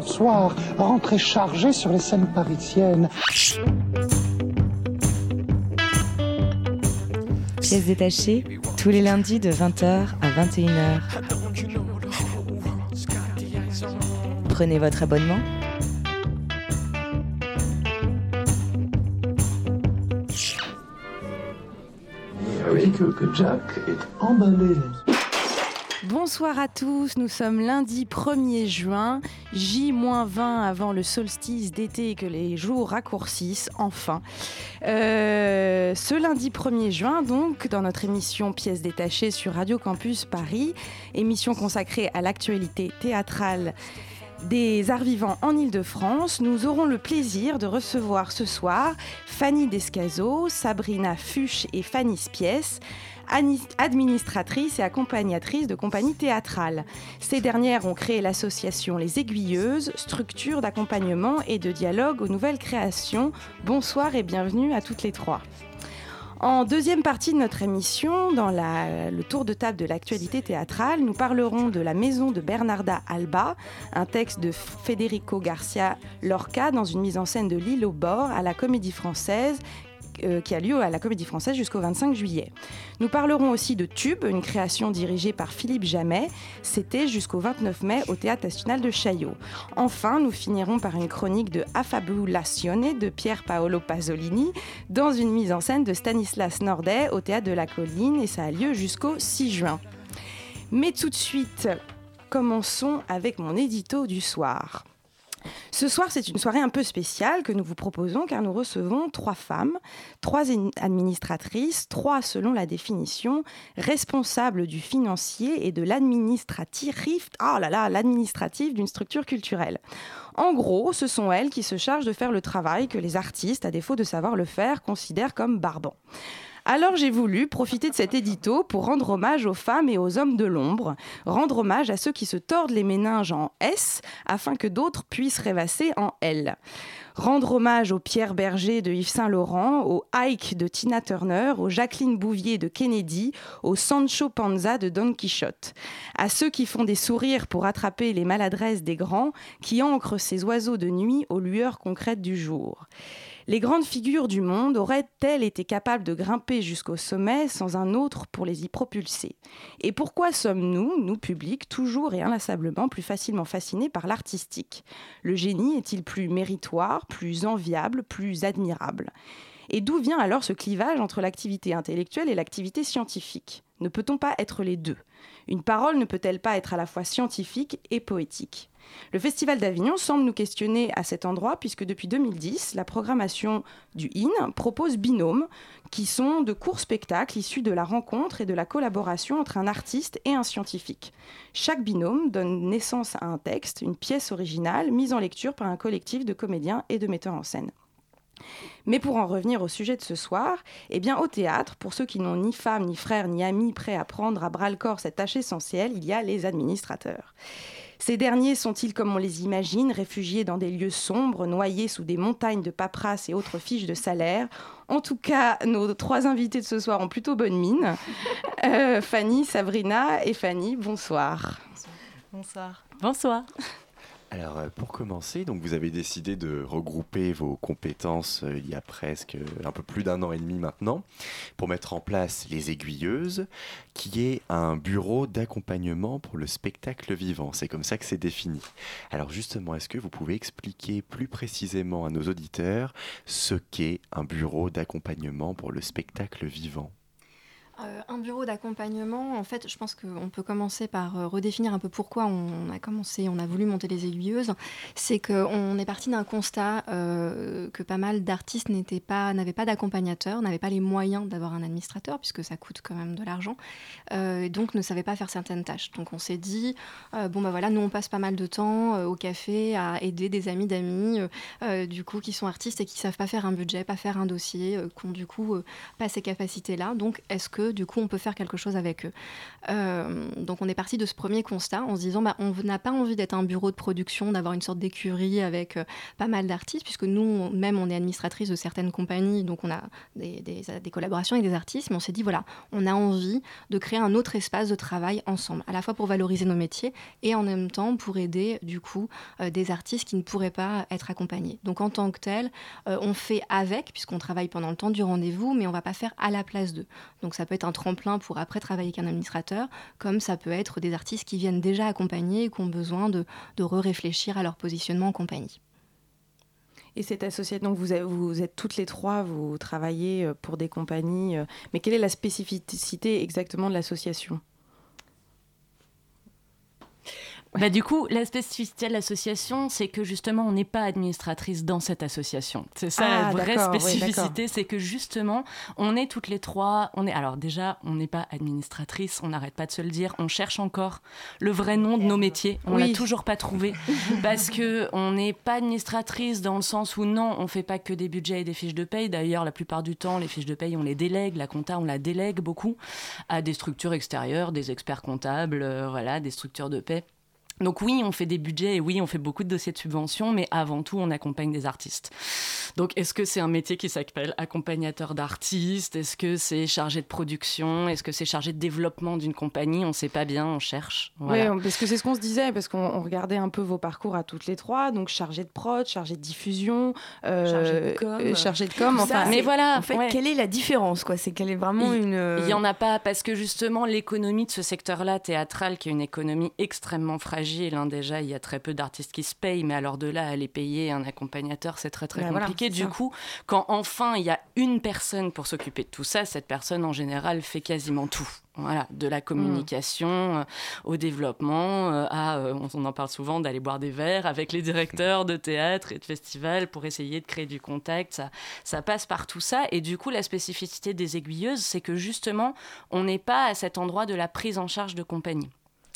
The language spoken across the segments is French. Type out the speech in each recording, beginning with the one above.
bonsoir, rentrée chargée sur les scènes parisiennes. Pièces détachées, tous les lundis de 20h à 21h. Prenez votre abonnement. Oui, que, que Jack est emballé. Bonsoir à tous, nous sommes lundi 1er juin, J-20 avant le solstice d'été et que les jours raccourcissent, enfin. Euh, ce lundi 1er juin, donc, dans notre émission Pièces détachées sur Radio Campus Paris, émission consacrée à l'actualité théâtrale des arts vivants en Ile-de-France, nous aurons le plaisir de recevoir ce soir Fanny Descazo, Sabrina Fuchs et Fanny Spies, administratrice et accompagnatrice de compagnies théâtrales. Ces dernières ont créé l'association Les Aiguilleuses, structure d'accompagnement et de dialogue aux nouvelles créations. Bonsoir et bienvenue à toutes les trois. En deuxième partie de notre émission, dans le tour de table de l'actualité théâtrale, nous parlerons de La Maison de Bernarda Alba, un texte de Federico Garcia Lorca dans une mise en scène de L'île au bord à la Comédie Française euh, qui a lieu à la Comédie Française jusqu'au 25 juillet. Nous parlerons aussi de Tube, une création dirigée par Philippe Jamet. C'était jusqu'au 29 mai au Théâtre National de Chaillot. Enfin, nous finirons par une chronique de Affabulazione de Pier Paolo Pasolini dans une mise en scène de Stanislas Nordet au Théâtre de la Colline et ça a lieu jusqu'au 6 juin. Mais tout de suite, commençons avec mon édito du soir. Ce soir, c'est une soirée un peu spéciale que nous vous proposons car nous recevons trois femmes, trois administratrices, trois selon la définition, responsables du financier et de là, l'administratif d'une structure culturelle. En gros, ce sont elles qui se chargent de faire le travail que les artistes, à défaut de savoir le faire, considèrent comme barbant. Alors j'ai voulu profiter de cet édito pour rendre hommage aux femmes et aux hommes de l'ombre, rendre hommage à ceux qui se tordent les méninges en S afin que d'autres puissent rêvasser en L. Rendre hommage au Pierre Berger de Yves Saint-Laurent, au Ike de Tina Turner, au Jacqueline Bouvier de Kennedy, au Sancho Panza de Don Quichotte. À ceux qui font des sourires pour attraper les maladresses des grands, qui ancrent ces oiseaux de nuit aux lueurs concrètes du jour. Les grandes figures du monde auraient-elles été capables de grimper jusqu'au sommet sans un autre pour les y propulser? Et pourquoi sommes-nous, nous publics, toujours et inlassablement plus facilement fascinés par l'artistique? Le génie est-il plus méritoire, plus enviable, plus admirable? Et d'où vient alors ce clivage entre l'activité intellectuelle et l'activité scientifique? Ne peut-on pas être les deux? Une parole ne peut-elle pas être à la fois scientifique et poétique? Le Festival d'Avignon semble nous questionner à cet endroit puisque depuis 2010, la programmation du IN propose Binôme, qui sont de courts spectacles issus de la rencontre et de la collaboration entre un artiste et un scientifique. Chaque binôme donne naissance à un texte, une pièce originale mise en lecture par un collectif de comédiens et de metteurs en scène. Mais pour en revenir au sujet de ce soir, eh bien au théâtre, pour ceux qui n'ont ni femme, ni frère, ni amis prêts à prendre à bras le corps cette tâche essentielle, il y a les administrateurs. Ces derniers sont-ils, comme on les imagine, réfugiés dans des lieux sombres, noyés sous des montagnes de paperasses et autres fiches de salaire? En tout cas, nos trois invités de ce soir ont plutôt bonne mine. Euh, Fanny, Sabrina et Fanny, bonsoir. Bonsoir. Bonsoir. Alors euh, pour commencer, vous avez décidé de regrouper vos compétences euh, il y a presque un peu plus d'un an et demi maintenant pour mettre en place les aiguilleuses, qui est un bureau d'accompagnement pour le spectacle vivant. C'est comme ça que c'est défini. Alors justement, est-ce que vous pouvez expliquer plus précisément à nos auditeurs ce qu'est un bureau d'accompagnement pour le spectacle vivant? Euh, un bureau d'accompagnement, en fait, je pense qu'on peut commencer par euh, redéfinir un peu pourquoi on a commencé, on a voulu monter les aiguilleuses. C'est qu'on est parti d'un constat euh, que pas mal d'artistes n'étaient pas, n'avaient pas d'accompagnateur, n'avaient pas les moyens d'avoir un administrateur, puisque ça coûte quand même de l'argent, donc ne savaient pas faire certaines tâches. Donc on s'est dit, bon bah voilà, nous on passe pas mal de temps au café à aider des amis d'amis, du coup, qui sont artistes et qui savent pas faire un budget, pas faire un dossier, qui ont du coup pas ces capacités-là. Donc est-ce que du coup, on peut faire quelque chose avec eux. Euh, donc, on est parti de ce premier constat en se disant, bah, on n'a pas envie d'être un bureau de production, d'avoir une sorte d'écurie avec euh, pas mal d'artistes, puisque nous, même, on est administratrice de certaines compagnies, donc on a des, collaborations avec des artistes, mais on s'est dit, voilà, on a envie de créer un autre espace de travail ensemble, à la fois pour valoriser nos métiers et en même temps pour aider, du coup, des artistes qui ne pourraient pas être accompagnés. Donc, en tant que tel, on fait avec, puisqu'on travaille pendant le temps du rendez-vous, mais on va pas faire à la place d'eux. Donc ça peut être un tremplin pour après travailler avec un administrateur, comme ça peut être des artistes qui viennent déjà accompagner et qui ont besoin de, de re-réfléchir à leur positionnement en compagnie. Et cette association, donc vous, vous, êtes toutes les trois, vous travaillez euh, pour des compagnies, euh, mais quelle est la spécificité exactement de l'association? Bah, du coup, la spécificité de l'association, c'est que justement, on n'est pas administratrice dans cette association. C'est ça la ah, vraie spécificité, c'est que justement, on est toutes les trois. On est alors déjà, on n'est pas administratrice, on n'arrête pas de se le dire. On cherche encore le vrai nom de nos métiers. On l'a toujours pas trouvé parce que on n'est pas administratrice dans le sens où non, on fait pas que des budgets et des fiches de paye. D'ailleurs, la plupart du temps, les fiches de paye, on les délègue. La compta, on la délègue beaucoup à des structures extérieures, des experts comptables, euh, voilà, des structures de paie. Donc oui, on fait des budgets et oui, on fait beaucoup de dossiers de subvention, mais avant tout, on accompagne des artistes. Donc est-ce que c'est un métier qui s'appelle accompagnateur d'artistes? Est-ce que c'est chargé de production? Est-ce que c'est chargé de développement d'une compagnie? On ne sait pas bien, on cherche. Oui, parce que c'est ce qu'on se disait, parce qu'on regardait un peu vos parcours à toutes les trois, donc chargé de prod, chargé de diffusion, euh, chargé de com, euh, chargé de com enfin, mais voilà. En fait, quelle est la différence quoi? C'est qu'elle est vraiment il, une. Il y en a pas parce que justement l'économie de ce secteur-là théâtral, qui est une économie extrêmement fragile Hein, déjà, il y a très peu d'artistes qui se payent, mais alors de là à aller payer un accompagnateur, c'est très très ben compliqué. du coup, quand enfin il y a une personne pour s'occuper de tout ça, cette personne en général fait quasiment tout. Voilà, de la communication euh, au développement, euh, à, euh, on en parle souvent, d'aller boire des verres avec les directeurs de théâtre et de festivals pour essayer de créer du contact. Ça, ça passe par tout ça. Et du coup, la spécificité des aiguilleuses, c'est que justement, on n'est pas à cet endroit de la prise en charge de compagnie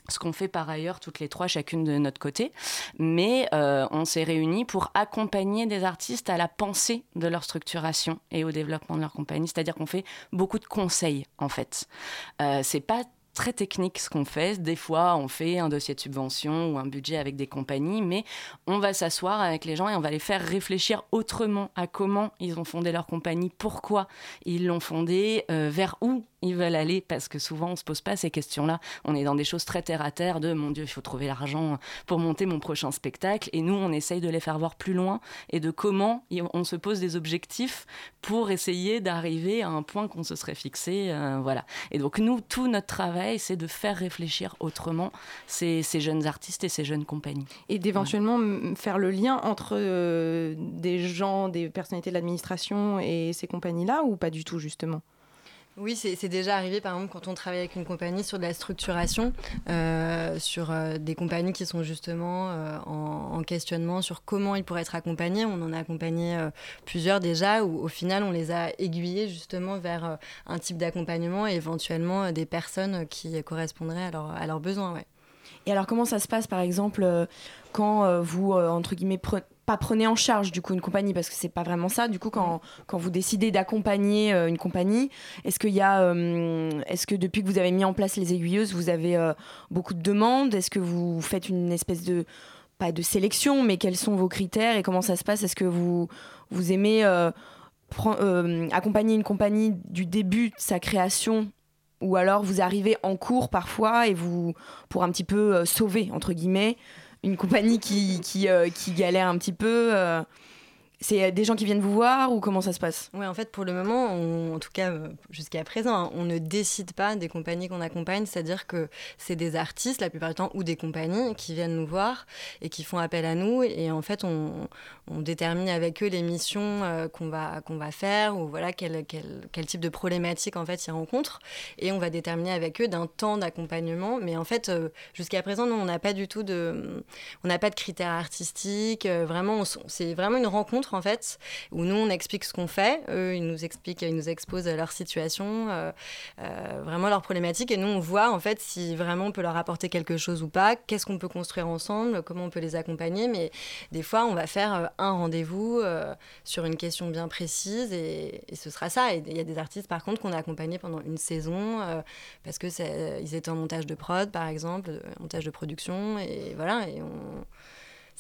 ce qu'on fait par ailleurs toutes les trois, chacune de notre côté. Mais euh, on s'est réunis pour accompagner des artistes à la pensée de leur structuration et au développement de leur compagnie. C'est-à-dire qu'on fait beaucoup de conseils, en fait. Euh, c'est pas très technique ce qu'on fait. Des fois, on fait un dossier de subvention ou un budget avec des compagnies, mais on va s'asseoir avec les gens et on va les faire réfléchir autrement à comment ils ont fondé leur compagnie, pourquoi ils l'ont fondée, euh, vers où ils veulent aller parce que souvent on se pose pas ces questions-là. On est dans des choses très terre à terre de mon Dieu, il faut trouver l'argent pour monter mon prochain spectacle. Et nous, on essaye de les faire voir plus loin et de comment on se pose des objectifs pour essayer d'arriver à un point qu'on se serait fixé. Euh, voilà. Et donc nous, tout notre travail, c'est de faire réfléchir autrement ces, jeunes artistes et ces jeunes compagnies. Et d'éventuellement faire le lien entre euh, des gens, des personnalités de l'administration et ces compagnies-là ou pas du tout justement? Oui, c'est déjà arrivé, par exemple, quand on travaille avec une compagnie sur de la structuration, euh, sur euh, des compagnies qui sont justement euh, en, questionnement sur comment ils pourraient être accompagnés. On en a accompagné plusieurs déjà, où au final, on les a aiguillés justement vers un type d'accompagnement et éventuellement des personnes qui correspondraient à, à leurs besoins. Ouais. Et alors, comment ça se passe, par exemple, quand vous, entre guillemets, pas prenez en charge du coup une compagnie parce que c'est pas vraiment ça. Du coup quand, quand vous décidez d'accompagner euh, une compagnie est-ce qu'il y a euh, est-ce que depuis que vous avez mis en place les aiguilleuses vous avez euh, beaucoup de demandes? Est-ce que vous faites une espèce de pas de sélection mais quels sont vos critères et comment ça se passe? Est-ce que vous vous aimez accompagner une compagnie du début de sa création? Ou alors vous arrivez en cours parfois et vous pour un petit peu sauver entre guillemets une compagnie euh, qui galère un petit peu euh, c'est euh, des gens qui viennent vous voir ou comment ça se passe? Oui, en fait, pour le moment, en tout cas jusqu'à présent, hein, on ne décide pas des compagnies qu'on accompagne, c'est-à-dire que c'est des artistes la plupart du temps ou des compagnies qui viennent nous voir et qui font appel à nous. Et en fait, on, détermine avec eux les missions qu'on va, qu'on va faire ou voilà quel, quel, quel, type de problématique en fait ils rencontrent. Et on va déterminer avec eux d'un temps d'accompagnement. Mais en fait, jusqu'à présent, nous, on n'a pas du tout de, on pas de critères artistiques. vraiment, c'est vraiment une rencontre en fait, où nous on explique ce qu'on fait, eux ils nous expliquent, ils nous exposent leur situation, euh, euh, vraiment leurs problématiques, et nous on voit en fait si vraiment on peut leur apporter quelque chose ou pas, qu'est-ce qu'on peut construire ensemble, comment on peut les accompagner, mais des fois on va faire un rendez-vous sur une question bien précise et, ce sera ça. Et il y a des artistes par contre qu'on a accompagnés pendant une saison parce que ils étaient en montage de prod par exemple, montage de production, et voilà, et on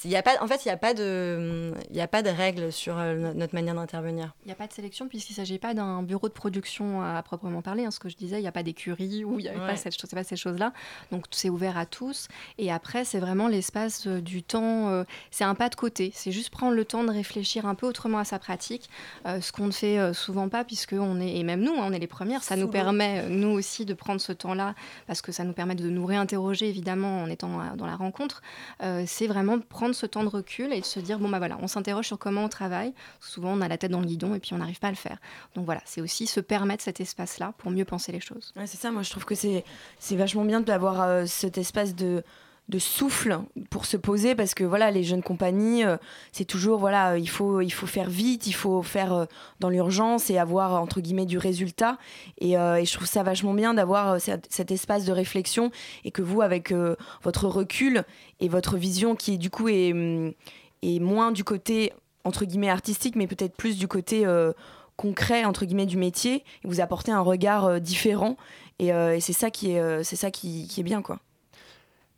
y a pas, en fait, il n'y a, pas de, a pas de règles sur euh, notre manière d'intervenir. Il n'y a pas de sélection puisqu'il ne s'agit pas d'un bureau de production à proprement parler. Hein, ce que je disais, il n'y a pas d'écurie ou il n'y a pas, cette, pas ces choses-là. Donc c'est ouvert à tous. Et après, c'est vraiment l'espace euh, du temps. Euh, c'est un pas de côté. C'est juste prendre le temps de réfléchir un peu autrement à sa pratique. ce qu'on ne fait souvent pas puisque on est, et même nous, hein, on est les premières. Ça nous permet, nous aussi, de prendre ce temps-là parce que ça nous permet de nous réinterroger, évidemment, en étant dans la rencontre. c'est vraiment prendre ce temps de recul et de se dire bon bah voilà, on s'interroge sur comment on travaille. Souvent on a la tête dans le guidon et puis on n'arrive pas à le faire. Donc voilà, c'est aussi se permettre cet espace-là pour mieux penser les choses. c'est ça, moi je trouve que c'est vachement bien d'avoir euh, cet espace de de souffle pour se poser parce que voilà les jeunes compagnies euh, c'est toujours voilà il faut il faut faire vite il faut faire euh, dans l'urgence et avoir entre guillemets du résultat. Et, euh, je trouve ça vachement bien d'avoir cet, espace de réflexion et que vous avec votre recul et votre vision qui du coup est, mm, est moins du côté entre guillemets artistique mais peut-être plus du côté concret entre guillemets du métier vous apportez un regard différent. Et, c'est ça qui est c'est ça qui est bien quoi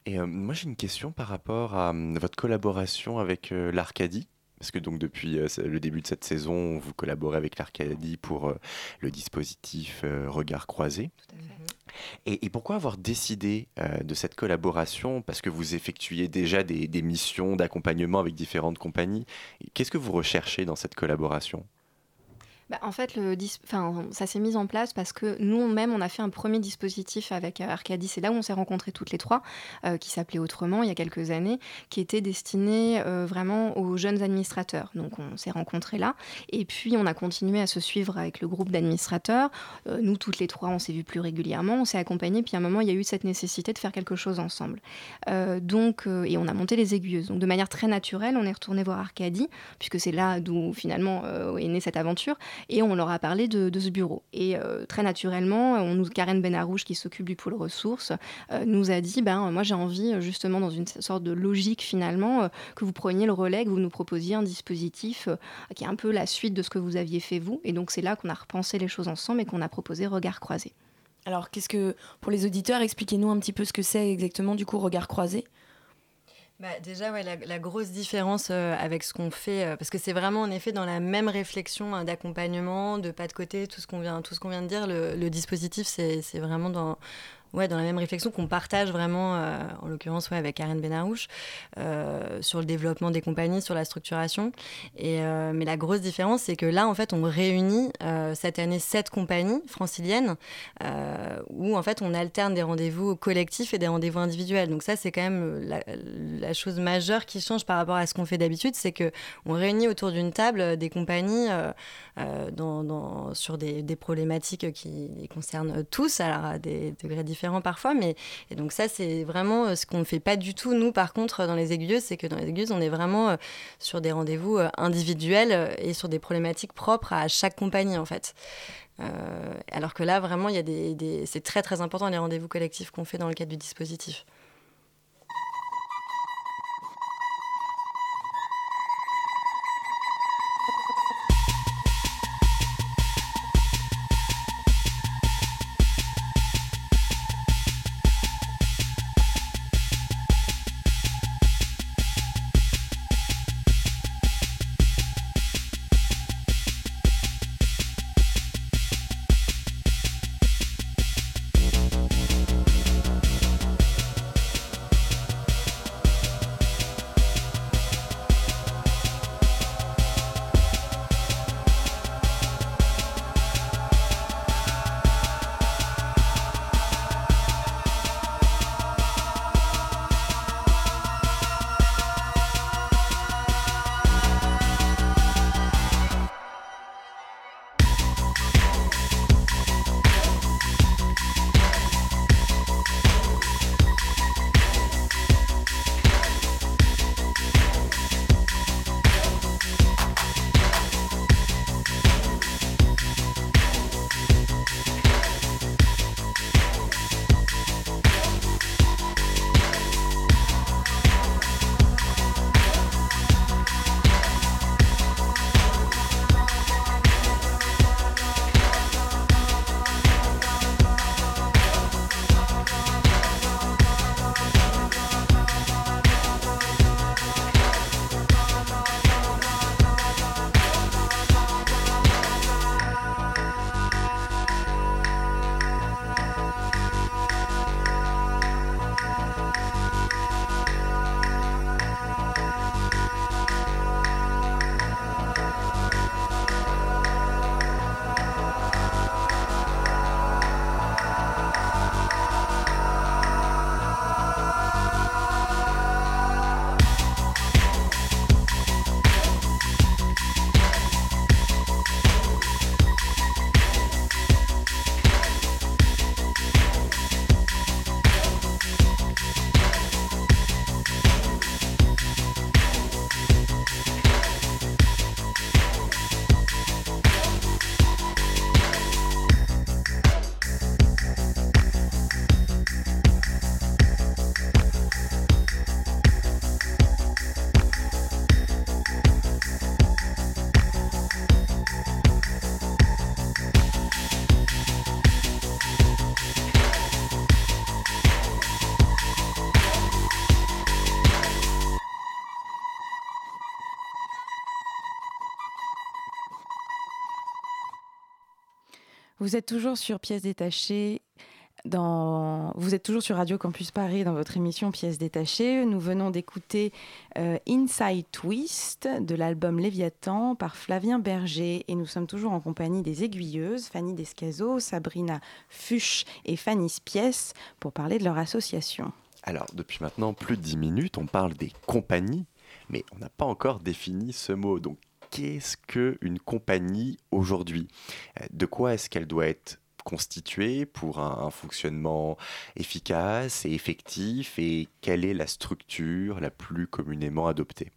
et euh, moi, j'ai une question par rapport à hum, votre collaboration avec euh, l'Arcadie. Parce que donc depuis euh, le début de cette saison, vous collaborez avec l'Arcadie pour le dispositif Regard croisé. Tout à fait. Et, pourquoi avoir décidé de cette collaboration? Parce que vous effectuiez déjà des missions d'accompagnement avec différentes compagnies. Qu'est-ce que vous recherchez dans cette collaboration? Bah, en fait, ça s'est mis en place parce que nous-mêmes, on a fait un premier dispositif avec euh, Arcadie. C'est là où on s'est rencontrés toutes les trois, euh, qui s'appelait Autrement il y a quelques années, qui était destiné euh, vraiment aux jeunes administrateurs. Donc on s'est rencontrés là. Et puis on a continué à se suivre avec le groupe d'administrateurs. nous, toutes les trois, on s'est vus plus régulièrement, on s'est accompagnés. Puis à un moment, il y a eu cette nécessité de faire quelque chose ensemble. donc, et on a monté les aiguilleuses. Donc de manière très naturelle, on est retourné voir Arcadie, puisque c'est là d'où finalement est née cette aventure et on leur a parlé de, ce bureau. Et euh, très naturellement, on Karen Benarouche, qui s'occupe du pôle ressources, euh, nous a dit ben, Moi, j'ai envie, justement, dans une sorte de logique finalement, euh, que vous preniez le relais, que vous nous proposiez un dispositif qui est un peu la suite de ce que vous aviez fait vous. Et donc, c'est là qu'on a repensé les choses ensemble et qu'on a proposé Regard croisé. Alors, qu'est-ce que, pour les auditeurs, expliquez-nous un petit peu ce que c'est exactement, du coup, Regard croisé? Bah, déjà, ouais, la, grosse différence euh, avec ce qu'on fait, euh, parce que c'est vraiment en effet dans la même réflexion hein, d'accompagnement, de pas de côté, tout ce qu'on vient, tout vient de dire, le dispositif, c'est vraiment dans, ouais, dans la même réflexion qu'on partage vraiment, euh, en l'occurrence ouais, avec Karen Benarouche, euh, sur le développement des compagnies, sur la structuration. Et, euh, mais la grosse différence, c'est que là, en fait, on réunit cette année sept compagnies franciliennes où, en fait, on alterne des rendez-vous collectifs et des rendez-vous individuels. Donc ça, c'est quand même la, chose majeure qui change par rapport à ce qu'on fait d'habitude, c'est que on réunit autour d'une table des compagnies sur des, des, problématiques qui les concernent tous, alors à des degrés différents parfois, mais et donc ça c'est vraiment euh, ce qu'on ne fait pas du tout nous par contre dans les aiguilleuses, c'est que dans les aiguilleuses on est vraiment euh, sur des rendez-vous euh, individuels et sur des problématiques propres à chaque compagnie en fait. alors que là vraiment il y a des c'est très très important les rendez-vous collectifs qu'on fait dans le cadre du dispositif. Vous êtes toujours sur pièces détachées. Dans... Vous êtes toujours sur Radio Campus Paris dans votre émission Pièces détachées. Nous venons d'écouter euh, Inside Twist de l'album Léviathan par Flavien Berger et nous sommes toujours en compagnie des aiguilleuses Fanny Descazo, Sabrina Fuchs et Fanny Spies pour parler de leur association. Alors, depuis maintenant plus de dix minutes, on parle des compagnies, mais on n'a pas encore défini ce mot. Donc, qu'est-ce qu'une compagnie aujourd'hui? Euh, De quoi est-ce qu'elle doit être constituée pour un, fonctionnement efficace et effectif et quelle est la structure la plus communément adoptée?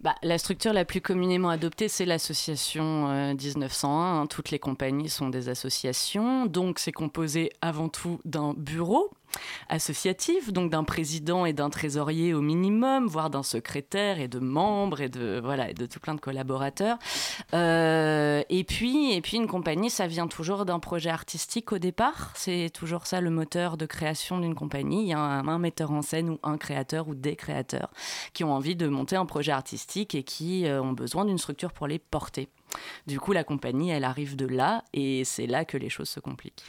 Bah, la structure la plus communément adoptée, c'est l'association 1901. Euh, hein. Toutes les compagnies sont des associations. Donc, c'est composé avant tout d'un bureau associatif, donc d'un président et d'un trésorier au minimum, voire d'un secrétaire et de membres et de voilà et de tout plein de collaborateurs. Euh, et puis et puis une compagnie, ça vient toujours d'un projet artistique au départ. C'est toujours ça le moteur de création d'une compagnie. Il y a un, metteur en scène ou un créateur ou des créateurs qui ont envie de monter un projet artistique et qui euh, ont besoin d'une structure pour les porter. Du coup, la compagnie, elle arrive de là et c'est là que les choses se compliquent.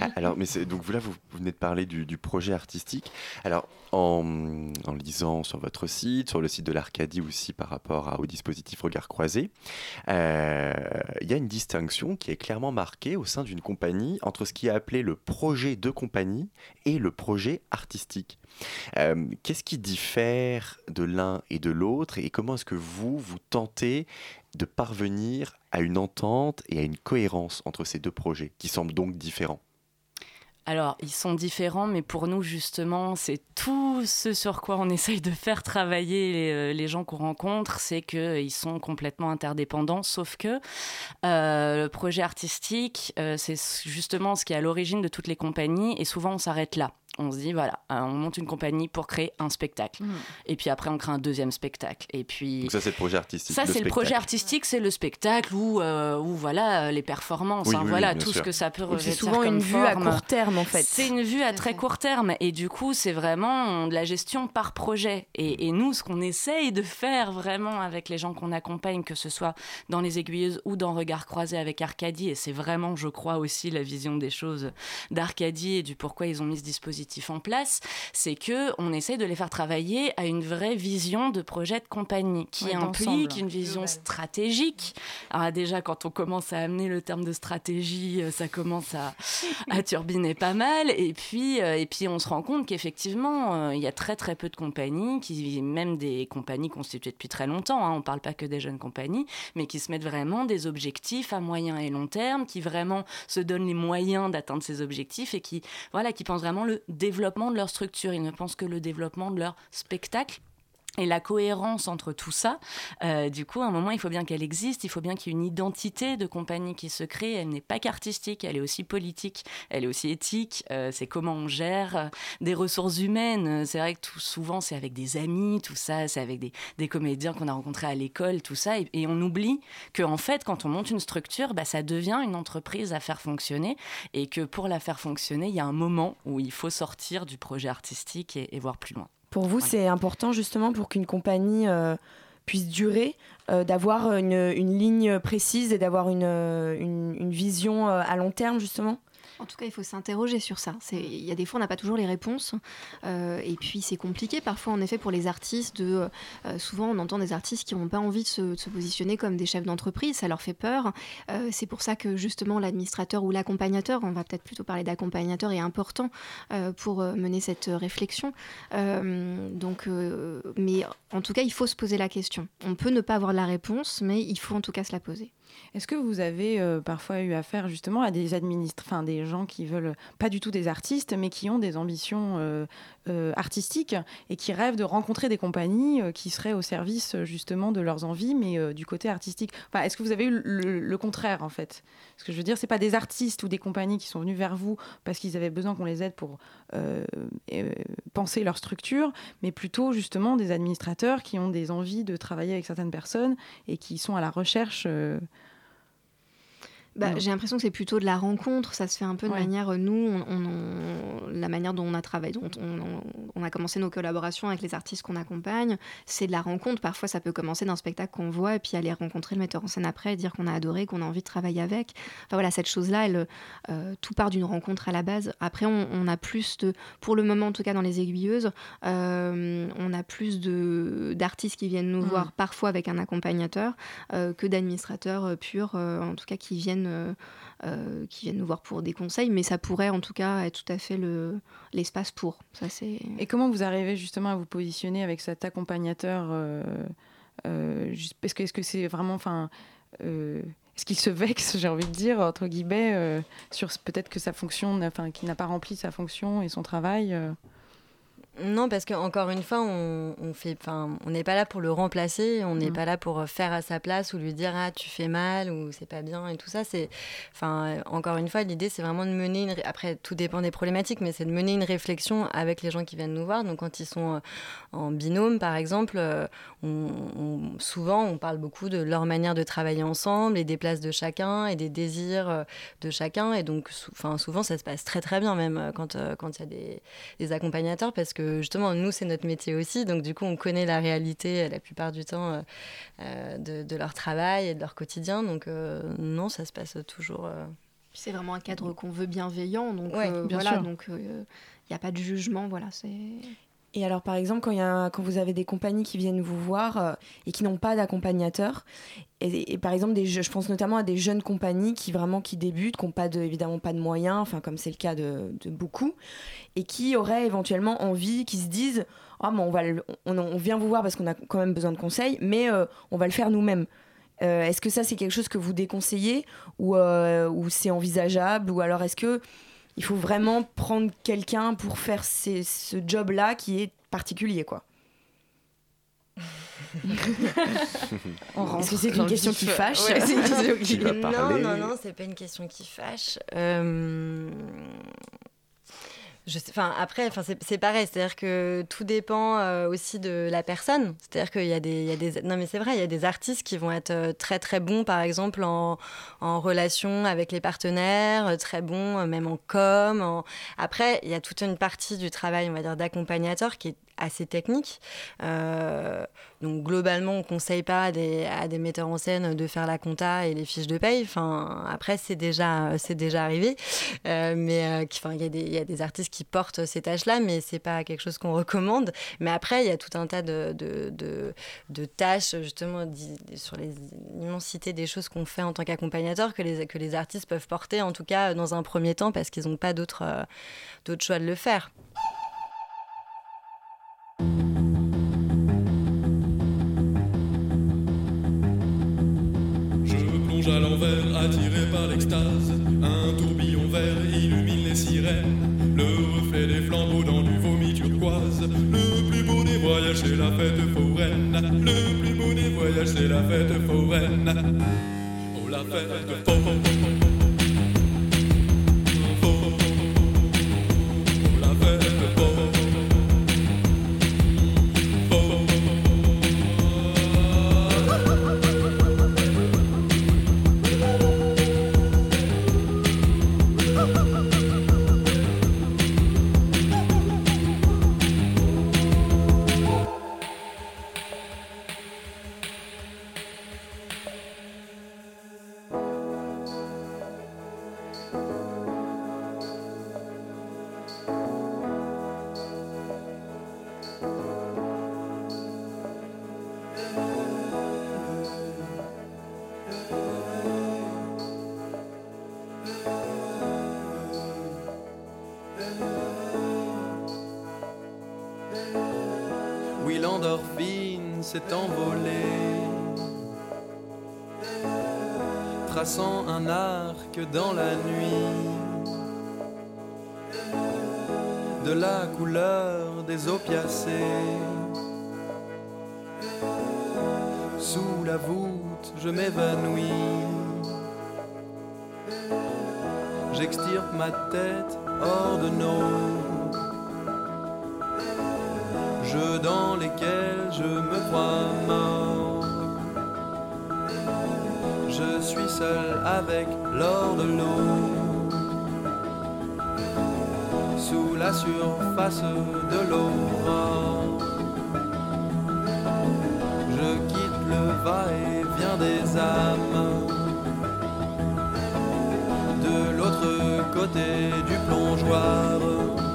Ah, alors, mais donc vous là, vous, venez de parler du, projet artistique. Alors, en, lisant sur votre site, sur le site de l'Arcadie aussi par rapport au dispositif Regard Croisé, euh, il y a une distinction qui est clairement marquée au sein d'une compagnie entre ce qui est appelé le projet de compagnie et le projet artistique. Euh, qu'est-ce qui diffère de l'un et de l'autre et comment est-ce que vous, vous tentez de parvenir à une entente et à une cohérence entre ces deux projets qui semblent donc différents? Alors, ils sont différents, mais pour nous, justement, c'est tout ce sur quoi on essaye de faire travailler les, euh, gens qu'on rencontre, c'est qu'ils sont complètement interdépendants, sauf que euh, le projet artistique, euh, c'est justement ce qui est à l'origine de toutes les compagnies, et souvent on s'arrête là on se dit voilà, euh, on monte une compagnie pour créer un spectacle. Mm. Et puis après, on crée un deuxième spectacle. Et puis Donc ça, c'est le projet artistique. Ça, c'est le projet artistique, c'est le spectacle ou euh, voilà les performances, hein, voilà tout ce que ça peut. C'est souvent une vue à court terme en fait. C'est une vue à très court terme et du coup, c'est vraiment de la gestion par projet. Et, nous, ce qu'on essaye de faire vraiment avec les gens qu'on accompagne, que ce soit dans les aiguilleuses ou dans Regard croisé avec Arcadie, et c'est vraiment, je crois aussi, la vision des choses d'Arcadie et du pourquoi ils ont mis ce dispositif en place, c'est que on essaie de les faire travailler à une vraie vision de projet de compagnie qui implique une vision stratégique. Alors déjà, quand on commence à amener le terme de stratégie, euh, ça commence à, à turbiner pas mal. Et puis, euh, et puis on se rend compte qu'effectivement, euh, il y a très très peu de compagnies, qui, même des compagnies constituées depuis très longtemps, hein, on ne parle pas que des jeunes compagnies, mais qui se mettent vraiment des objectifs à moyen et long terme, qui vraiment se donnent les moyens d'atteindre ces objectifs et qui, voilà, qui pensent vraiment le développement de leur structure, ils ne pensent que le développement de leur spectacle. Et la cohérence entre tout ça, euh, du coup, à un moment, il faut bien qu'elle existe, il faut bien qu'il y ait une identité de compagnie qui se crée. Elle n'est pas qu'artistique, elle est aussi politique, elle est aussi éthique. Euh, c'est comment on gère euh, des ressources humaines. C'est vrai que souvent, c'est avec des amis, tout ça, c'est avec des, comédiens qu'on a rencontrés à l'école, tout ça. Et, on oublie que, en fait, quand on monte une structure, bah, ça devient une entreprise à faire fonctionner. Et que pour la faire fonctionner, il y a un moment où il faut sortir du projet artistique et voir plus loin. Pour vous, c'est important justement pour qu'une compagnie euh, puisse durer, euh, d'avoir une, une, ligne précise et d'avoir une, une, une, vision euh, à long terme justement? En tout cas, il faut s'interroger sur ça. Il y a des fois, on n'a pas toujours les réponses. Euh, et puis, c'est compliqué parfois, en effet, pour les artistes. De, euh, souvent, on entend des artistes qui n'ont pas envie de se, positionner comme des chefs d'entreprise. Ça leur fait peur. Euh, c'est pour ça que, justement, l'administrateur ou l'accompagnateur, on va peut-être plutôt parler d'accompagnateur, est important pour mener cette réflexion. donc, mais en tout cas, il faut se poser la question. On peut ne pas avoir la réponse, mais il faut en tout cas se la poser. Est-ce que vous avez euh, parfois eu affaire justement à des administres, enfin des gens qui veulent pas du tout des artistes, mais qui ont des ambitions euh, euh, artistiques et qui rêvent de rencontrer des compagnies qui seraient au service justement de leurs envies, mais du côté artistique? Enfin, Est-ce que vous avez eu le, contraire en fait? Ce que je veux dire, c'est pas des artistes ou des compagnies qui sont venus vers vous parce qu'ils avaient besoin qu'on les aide pour penser leur structure, mais plutôt justement des administrateurs qui ont des envies de travailler avec certaines personnes et qui sont à la recherche bah, J'ai l'impression que c'est plutôt de la rencontre. Ça se fait un peu de manière. Nous, on, la manière dont on a travaillé, dont on, a commencé nos collaborations avec les artistes qu'on accompagne, c'est de la rencontre. Parfois, ça peut commencer d'un spectacle qu'on voit et puis aller rencontrer le metteur en scène après et dire qu'on a adoré, qu'on a envie de travailler avec. Enfin voilà, cette chose-là, elle, euh, tout part d'une rencontre à la base. Après, on, a plus de, pour le moment en tout cas dans les aiguilleuses, euh, on a plus de d'artistes qui viennent nous mm. voir parfois avec un accompagnateur euh, que d'administrateurs purs, en tout cas qui viennent euh, euh, qui viennent nous voir pour des conseils, mais ça pourrait en tout cas être tout à fait l'espace pour. Ça. Et comment vous arrivez justement à vous positionner avec cet accompagnateur euh, que, est-ce que c'est vraiment... Est-ce qu'il se vexe, j'ai envie de dire, entre guillemets, sur peut-être que sa fonction, enfin, qu'il n'a pas rempli sa fonction et son travail non, parce qu'encore une fois, on, on fait, on n'est pas là pour le remplacer, on n'est mm. pas là pour faire à sa place ou lui dire ah tu fais mal ou c'est pas bien et tout ça. C'est, enfin, encore une fois, l'idée c'est vraiment de mener une. Après, tout dépend des problématiques, mais c'est de mener une réflexion avec les gens qui viennent nous voir. Donc, quand ils sont euh, en binôme, par exemple, euh, on, souvent on parle beaucoup de leur manière de travailler ensemble et des places de chacun et des désirs euh, de chacun. Et donc, enfin, souvent ça se passe très très bien même quand quand il y a des, des accompagnateurs parce que justement, nous, c'est notre métier aussi. Donc, du coup, on connaît la réalité euh, la plupart du temps euh, euh, de, leur travail et de leur quotidien. Donc, non, ça se passe toujours. C'est vraiment un cadre qu'on veut bienveillant. Donc, voilà, donc il n'y a pas de jugement. Voilà, c'est. Et alors, par exemple, quand, y a, quand vous avez des compagnies qui viennent vous voir et qui n'ont pas d'accompagnateur, et, par exemple, des, je pense notamment à des jeunes compagnies qui vraiment qui débutent, qui n'ont pas de, évidemment pas de moyens, enfin comme c'est le cas de, beaucoup, et qui auraient éventuellement envie, qui se disent, ah on va, on, vient vous voir parce qu'on a quand même besoin de conseils, mais euh, on va le faire nous-mêmes. Euh, est-ce que ça c'est quelque chose que vous déconseillez ou, euh, ou c'est envisageable? Ou alors est-ce que il faut vraiment prendre quelqu'un pour faire ce job-là qui est particulier, quoi. Est-ce que c'est une question qui fâche Non, non, non, c'est pas une question qui fâche. Euh, enfin, après, enfin, c'est pareil, c'est-à-dire que tout dépend euh, aussi de la personne. C'est-à-dire qu'il y, a des, y a des. Non, mais c'est vrai, il y a des artistes qui vont être euh, très très bons, par exemple, en, en relation avec les partenaires, euh, très bons même en com. Après, il y a toute une partie du travail, on va dire, d'accompagnateur qui est assez technique. Euh, donc globalement, on ne conseille pas à des, metteurs en scène de faire la compta et les fiches de paye. Enfin, après, c'est déjà, déjà arrivé. Euh, mais euh, enfin, il y, y, a des artistes qui portent ces tâches-là, mais c'est pas quelque chose qu'on recommande. Mais après, il y a tout un tas de, tâches, justement, sur l'immensité des choses qu'on fait en tant qu'accompagnateur que les, que les artistes peuvent porter, en tout cas dans un premier temps, parce qu'ils n'ont pas d'autre choix de le faire. Un tourbillon vert illumine les sirènes. Le reflet des flambeaux dans du vomi turquoise. Le plus beau des voyages, c'est la fête foraine. Le plus beau des voyages, c'est la fête foraine. Oh, la fête foraine. Ma tête hors de nos jeux dans lesquels je me crois mort. Je suis seul avec l'or de l'eau. Sous la surface de l'aurore. Je quitte le va-et-vient des âmes. Du plongeoir.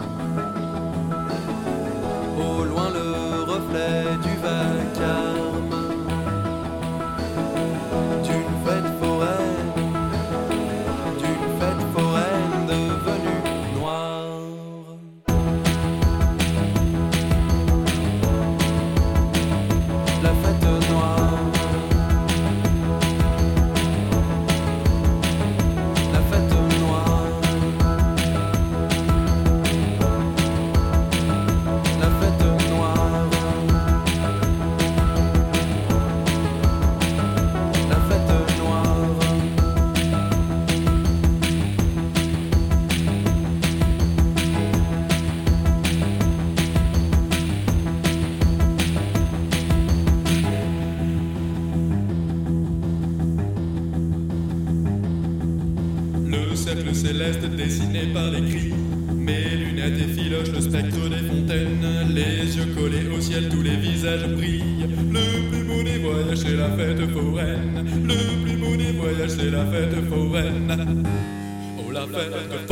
Oh,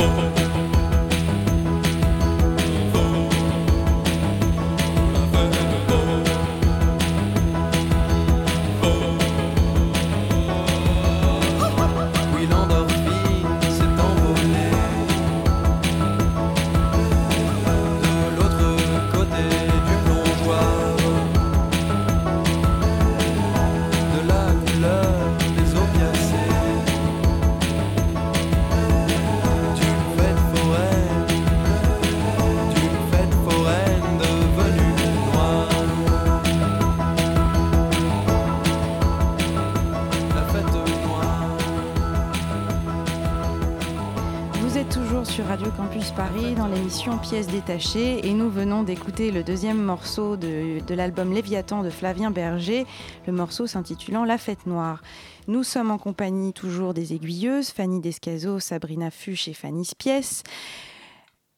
Pièces détachées et nous venons d'écouter le deuxième morceau de, l'album Léviathan de Flavien Berger, le morceau s'intitulant La Fête Noire. Nous sommes en compagnie toujours des aiguilleuses, Fanny Descazo, Sabrina Fuchs et Fanny Spies.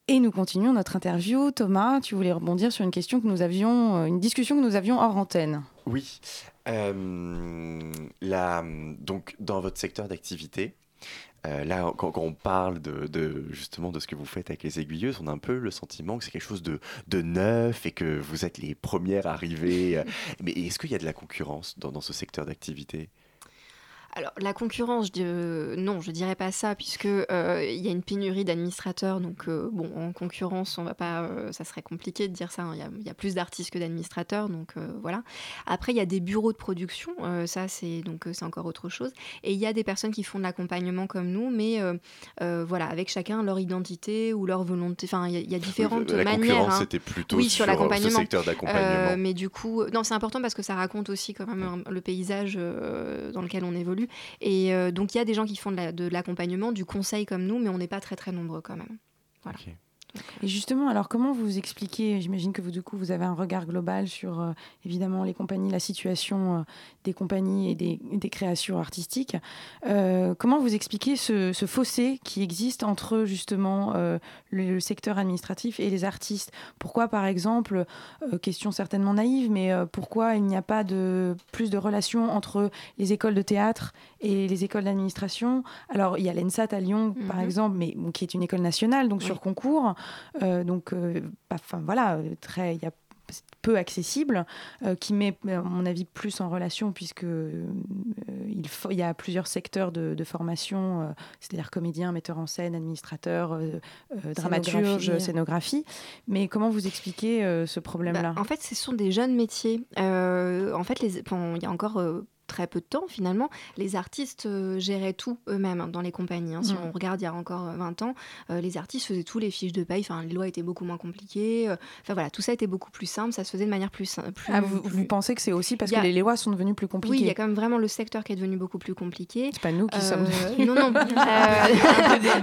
Et nous continuons notre interview. Thomas, tu voulais rebondir sur une question que nous avions, euh, une discussion que nous avions hors antenne. Oui. Euh, donc, dans votre secteur d'activité, euh, là, quand, quand on parle de, de- justement de ce que vous faites avec les aiguilleuses, on a un peu le sentiment que c'est quelque chose de, de neuf et que vous êtes les premières arrivées. Mais est-ce qu'il y a de la concurrence dans, dans ce secteur d'activité? Alors, la concurrence, euh, non, je dirais pas ça, puisque euh, il y a une pénurie d'administrateurs. Donc, euh, bon, en concurrence, on va pas, euh, ça serait compliqué de dire ça. hein. Il y a- il y, a plus d'artistes que d'administrateurs, donc euh, voilà. Après, il y a des bureaux de production. euh, ça, c'est donc euh, c'est encore autre chose. Et il y a des personnes qui font de l'accompagnement comme nous, mais euh, euh, voilà, avec chacun leur identité ou leur volonté. Enfin, il y a- il y, a différentes La manières. concurrence, hein. c'était plutôt Oui, sur euh, ce l'accompagnement. secteur d'accompagnement. Euh, mais du coup, non, c'est important parce que ça raconte aussi quand même le paysage euh, dans lequel on évolue. Et euh, donc, il y a des gens qui font de la- de l'accompagnement, du conseil comme nous, mais on n'est pas très très nombreux quand même. Et justement, alors comment vous expliquez, j'imagine que vous, du coup, vous avez un regard global sur, euh, évidemment, les compagnies, la situation euh, des compagnies et des, des créations artistiques. Euh, comment vous expliquez ce, ce fossé qui existe entre, justement, le, le secteur administratif et les artistes? Pourquoi, par exemple, question certainement naïve, mais pourquoi il n'y a pas de plus de relations entre les écoles de théâtre et les écoles d'administration? Alors, il y a l'ENSAT à Lyon, par Mhm. exemple, mais bon, qui est une école nationale, donc Oui. sur concours. Euh, donc, euh, pas- enfin voilà, euh, très, il y a peu accessible, euh, qui met, à mon avis, plus en relation, puisque euh, il, faut- il y a plusieurs secteurs de, de formation, euh, c'est-à-dire comédien, metteur en scène, administrateur, dramaturge, Scénographie. scénographie. Mais comment vous expliquez ce problème-là? Bah, en fait, ce sont des jeunes métiers. En fait, les- bon, il y a encore très peu de temps, finalement, les artistes euh, géraient tout eux-mêmes hein, dans les compagnies. hein. Si Mm. on regarde il y a encore euh, 20 ans, euh, les artistes faisaient tous les fiches de paye. Enfin, les lois étaient beaucoup moins compliquées. euh, Enfin voilà, tout ça était beaucoup plus simple. Ça se faisait de manière plus simple. plus- Ah, vous, plus- vous pensez que c'est aussi parce a- que les lois sont devenues plus Oui, il y compliquées a quand même vraiment le secteur qui est devenu beaucoup plus compliqué. C'est pas nous qui Euh, sommes. non, non, euh,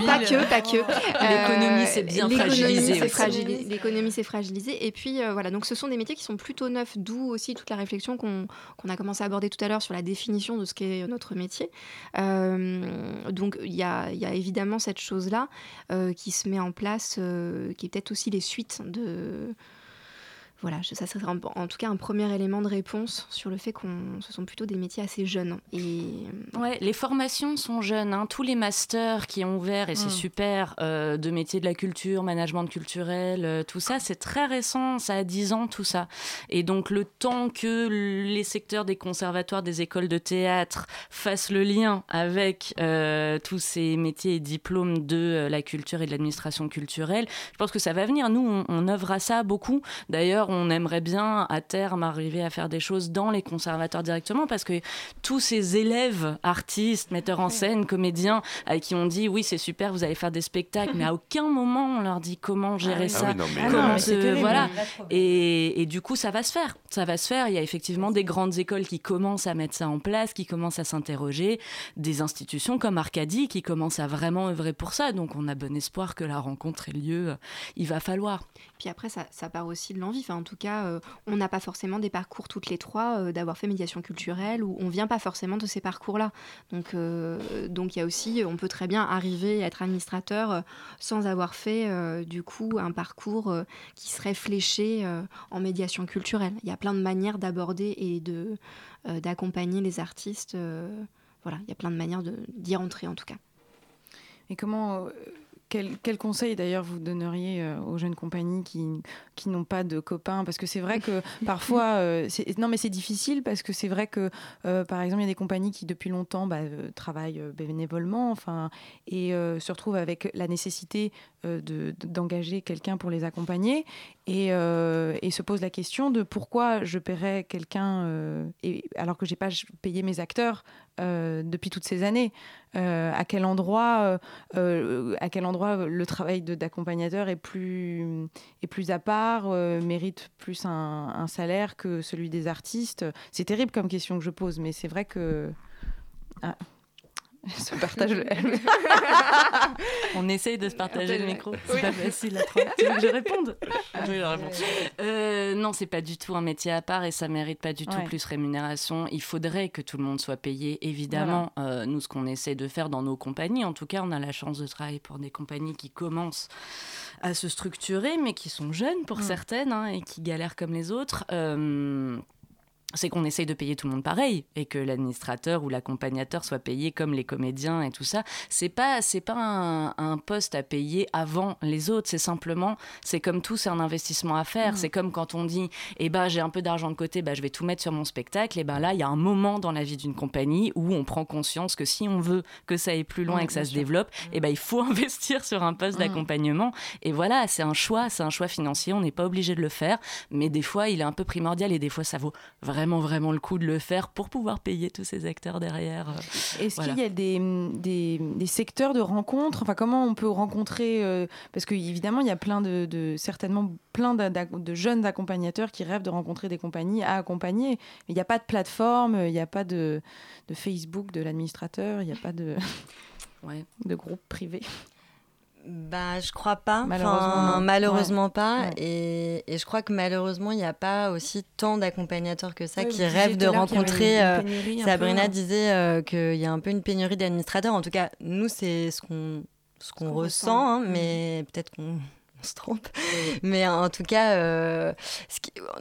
pas que, pas que. L'économie s'est bien fragilisée fragili- L'économie s'est fragilisée. Et puis, euh, voilà, donc ce sont des métiers qui sont plutôt neufs, d'où aussi toute la réflexion qu'on qu'on a commencé à aborder tout à l'heure sur la définition de ce qu'est notre métier. donc il y y a, évidemment cette chose-là qui se met en place, qui est peut-être aussi les suites de voilà, ça serait en, tout cas un premier élément de réponse sur le fait qu'on ce sont plutôt des métiers assez jeunes. Et euh, ouais, les formations sont jeunes. Hein. Tous les masters qui ont ouvert et c'est mm. super euh, de métiers de la culture, management culturel, euh, tout ça, c'est très récent. Ça a 10 ans tout ça. Et donc le temps que les secteurs des conservatoires, des écoles de théâtre fassent le lien avec tous ces métiers et diplômes de la culture et de l'administration culturelle, je pense que ça va venir. Nous, on, on œuvre à ça beaucoup. D'ailleurs on aimerait bien à terme arriver à faire des choses dans les conservatoires directement parce que tous ces élèves, artistes, metteurs en scène, comédiens, qui ont dit oui c'est super, vous allez faire des spectacles, mais à aucun moment on leur dit comment gérer ah ça, comment voilà. Et, et, du coup ça va se faire, ça va se faire. Il y a effectivement des grandes écoles qui commencent à mettre ça en place, qui commencent à s'interroger, des institutions comme Arcadie qui commencent à vraiment œuvrer pour ça. Donc on a bon espoir que la rencontre ait lieu. Il va falloir. Puis après ça, part aussi de l'envie. En tout cas, euh, on n'a pas forcément des parcours toutes les trois euh, d'avoir fait médiation culturelle ou on vient pas forcément de ces parcours-là. Donc, euh, donc il y a aussi, on peut très bien arriver à être administrateur sans avoir fait du coup un parcours qui serait fléché en médiation culturelle. Il y a plein de manières d'aborder et de d'accompagner les artistes. voilà, il y a plein de manières d'y rentrer en tout cas. Et comment quel, quel, conseil d'ailleurs vous donneriez euh, aux jeunes compagnies qui, qui n'ont pas de copains? Parce que c'est vrai que parfois, euh, non mais c'est difficile parce que c'est vrai que euh, par exemple il y a des compagnies qui depuis longtemps bah, travaillent bénévolement, enfin et se retrouvent avec la nécessité d'engager quelqu'un pour les accompagner et, et, se posent la question de pourquoi je paierais quelqu'un alors que j'ai pas payé mes acteurs depuis toutes ces années. à quel endroit, à quel endroit le travail d'accompagnateur est plus, est plus à part, euh, mérite plus un, salaire que celui des artistes? C'est terrible comme question que je pose, mais c'est vrai que... Ah. Se partage le... On essaye de se partager le micro. C'est pas facile à trouver. Tu veux que je réponde? Oui, euh, Non, c'est pas du tout un métier à part et ça mérite pas du tout plus rémunération. Il faudrait que tout le monde soit payé. Évidemment, euh, nous, ce qu'on essaie de faire dans nos compagnies, en tout cas, on a la chance de travailler pour des compagnies qui commencent à se structurer, mais qui sont jeunes pour mm. certaines hein, et qui galèrent comme les autres. Euh, c'est qu'on essaye de payer tout le monde pareil et que l'administrateur ou l'accompagnateur soit payé comme les comédiens et tout ça. C'est pas c'est pas un, poste à payer avant les autres. C'est simplement c'est comme tout c'est un investissement à faire. Mmh. C'est comme quand on dit eh ben j'ai un peu d'argent de côté bah je vais tout mettre sur mon spectacle. Et ben là il y a un moment dans la vie d'une compagnie où on prend conscience que si on veut que ça aille plus loin et que ça se développe, mmh. et ben il faut investir sur un poste mmh. d'accompagnement. Et voilà c'est un choix c'est un choix financier. On n'est pas obligé de le faire, mais des fois il est un peu primordial et des fois ça vaut vraiment vraiment, vraiment le coup de le faire pour pouvoir payer tous ces acteurs derrière. Est-ce qu'il y a des, des, des, secteurs de rencontres? Enfin, comment on peut rencontrer euh, Parce qu'évidemment, il y a plein de, certainement plein de, jeunes accompagnateurs qui rêvent de rencontrer des compagnies à accompagner. Il n'y a pas de plateforme, il n'y a pas de, de Facebook de l'administrateur, il n'y a pas de, ouais. de groupe privé. Bah, je crois pas. Malheureusement, malheureusement pas. Et, et, je crois que malheureusement, il n'y a pas aussi tant d'accompagnateurs que ça qui rêvent de rencontrer. Euh, Sabrina disait euh, qu'il y a un peu une pénurie d'administrateurs. En tout cas, nous, c'est ce qu'on ce qu'on ressent, hein, mm. mais peut-être qu'on on se trompe. Mais en tout cas, euh,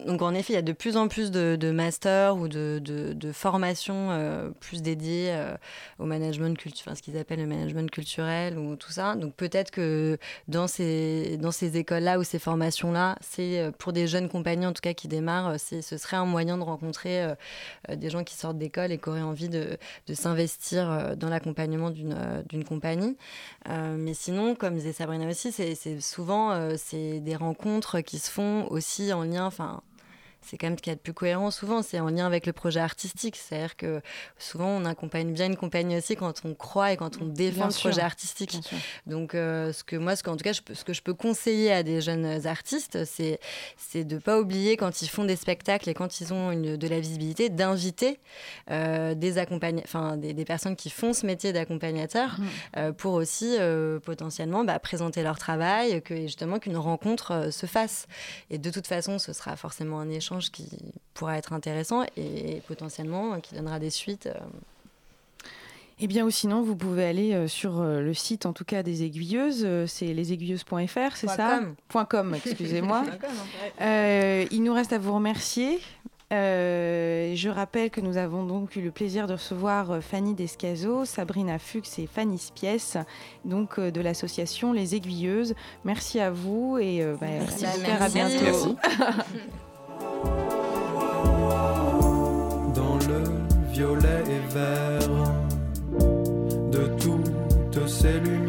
donc en effet, il y a de plus en plus de, de masters ou de, de, formations euh, plus dédiées euh, au management culturel, enfin, ce qu'ils appellent le management culturel ou tout ça. Donc peut-être que dans ces, dans ces écoles-là ou ces formations-là, c'est pour des jeunes compagnies en tout cas qui démarrent, ce serait un moyen de rencontrer des gens qui sortent d'école et qui auraient envie de, de s'investir dans l'accompagnement d'une compagnie. mais sinon, comme disait Sabrina aussi, c'est souvent euh, c'est des rencontres qui se font aussi en lien, enfin, c'est quand même ce qu'il y a de plus cohérent souvent, c'est en lien avec le projet artistique. C'est-à-dire que souvent on accompagne bien une compagnie aussi quand on croit et quand on défend le projet artistique. Donc euh, ce que moi, ce que, en tout cas, je, ce que je peux conseiller à des jeunes artistes, c'est c'est de pas oublier quand ils font des spectacles et quand ils ont une, de la visibilité, d'inviter euh, des enfin des, des, personnes qui font ce métier d'accompagnateur mmh. euh, pour aussi potentiellement bah, présenter leur travail, que justement qu'une rencontre se fasse. Et de toute façon, ce sera forcément un échange échange qui pourra être intéressant et potentiellement qui donnera des suites. Eh bien, ou sinon, vous pouvez aller euh, sur euh, le site, en tout cas, des aiguilleuses. Euh, c'est lesaiguilleuses.fr, c'est ça com. .com, excusez-moi. il nous reste à vous remercier. je rappelle que nous avons donc eu le plaisir de recevoir Fanny Descazo, Sabrina Fuchs et Fanny Spies, donc de l'association Les Aiguilleuses. Merci à vous et bah, merci, à bientôt. Merci. Dans le violet et vert ces lumières,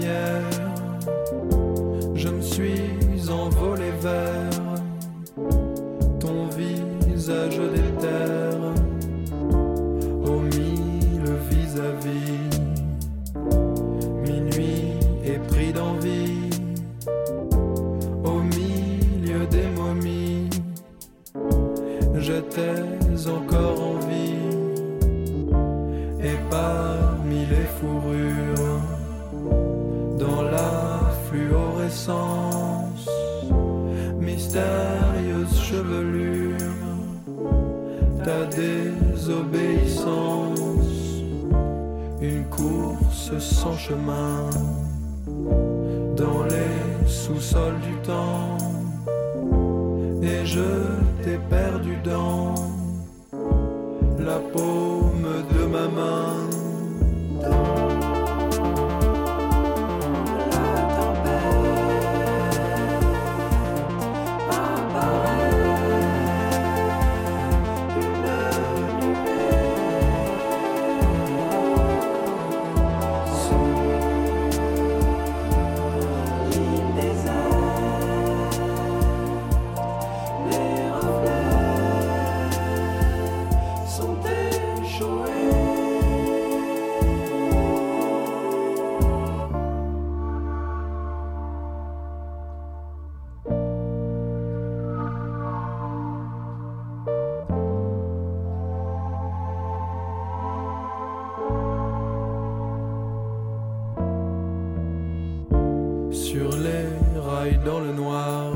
sur les rails dans le noir.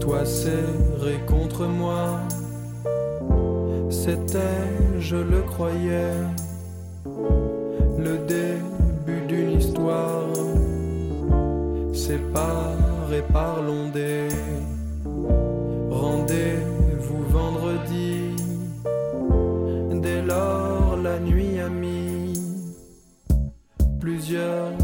Toi serré contre moi, c'était, je le croyais, le début d'une histoire séparé par l'ondée. Rendez-vous vendredi, dès lors la nuit a mis plusieurs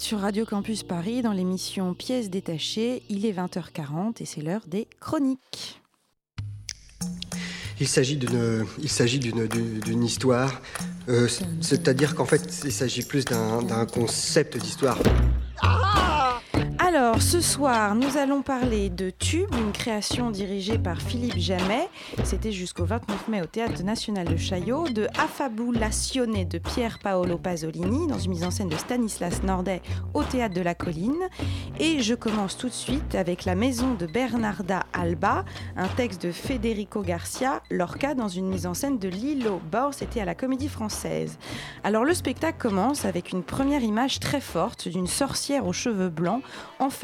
sur Radio Campus Paris dans l'émission Pièces détachées. Il est 20h40 et c'est l'heure des chroniques. Il s'agit d'une, histoire, euh, c'est-à-dire qu'en fait, il s'agit plus d'un concept d'histoire. Alors, ce soir, nous allons parler de Tube, une création dirigée par Philippe Jamet. C'était jusqu'au 29 mai au Théâtre national de Chaillot, de Affabulazione de Pier Paolo Pasolini, dans une mise en scène de Stanislas Nordet au Théâtre de la Colline. Et je commence tout de suite avec La Maison de Bernarda Alba, un texte de Federico Garcia, Lorca, dans une mise en scène de Lilo Bor, c'était à la Comédie Française. Alors, le spectacle commence avec une première image très forte d'une sorcière aux cheveux blancs,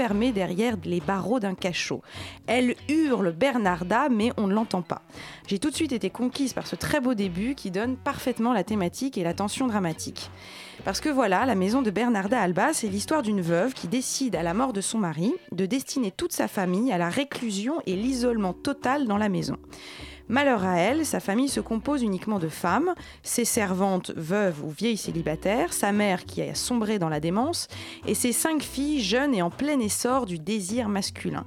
derrière les barreaux d'un cachot. Elle hurle Bernarda, mais on ne l'entend pas. J'ai tout de suite été conquise par ce très beau début qui donne parfaitement la thématique et la tension dramatique. Parce que voilà, la maison de Bernarda Alba, c'est l'histoire d'une veuve qui décide, à la mort de son mari, de destiner toute sa famille à la réclusion et l'isolement total dans la maison. Malheur à elle, sa famille se compose uniquement de femmes, ses servantes veuves ou vieilles célibataires, sa mère qui a sombré dans la démence, et ses cinq filles jeunes et en plein essor du désir masculin.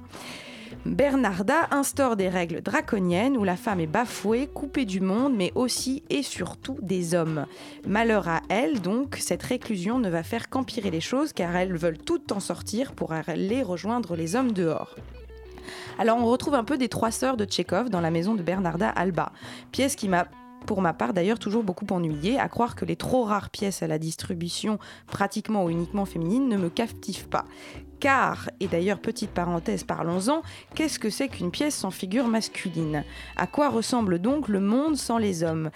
Bernarda instaure des règles draconiennes où la femme est bafouée, coupée du monde, mais aussi et surtout des hommes. Malheur à elle, donc, cette réclusion ne va faire qu'empirer les choses car elles veulent toutes en sortir pour aller rejoindre les hommes dehors. Alors on retrouve un peu des trois sœurs de Tchékov dans la maison de Bernarda Alba, pièce qui m'a pour ma part d'ailleurs toujours beaucoup ennuyé, à croire que les trop rares pièces à la distribution pratiquement ou uniquement féminine ne me captivent pas. Car, et d'ailleurs petite parenthèse, parlons-en, qu'est-ce que c'est qu'une pièce sans figure masculine? À quoi ressemble donc le monde sans les hommes?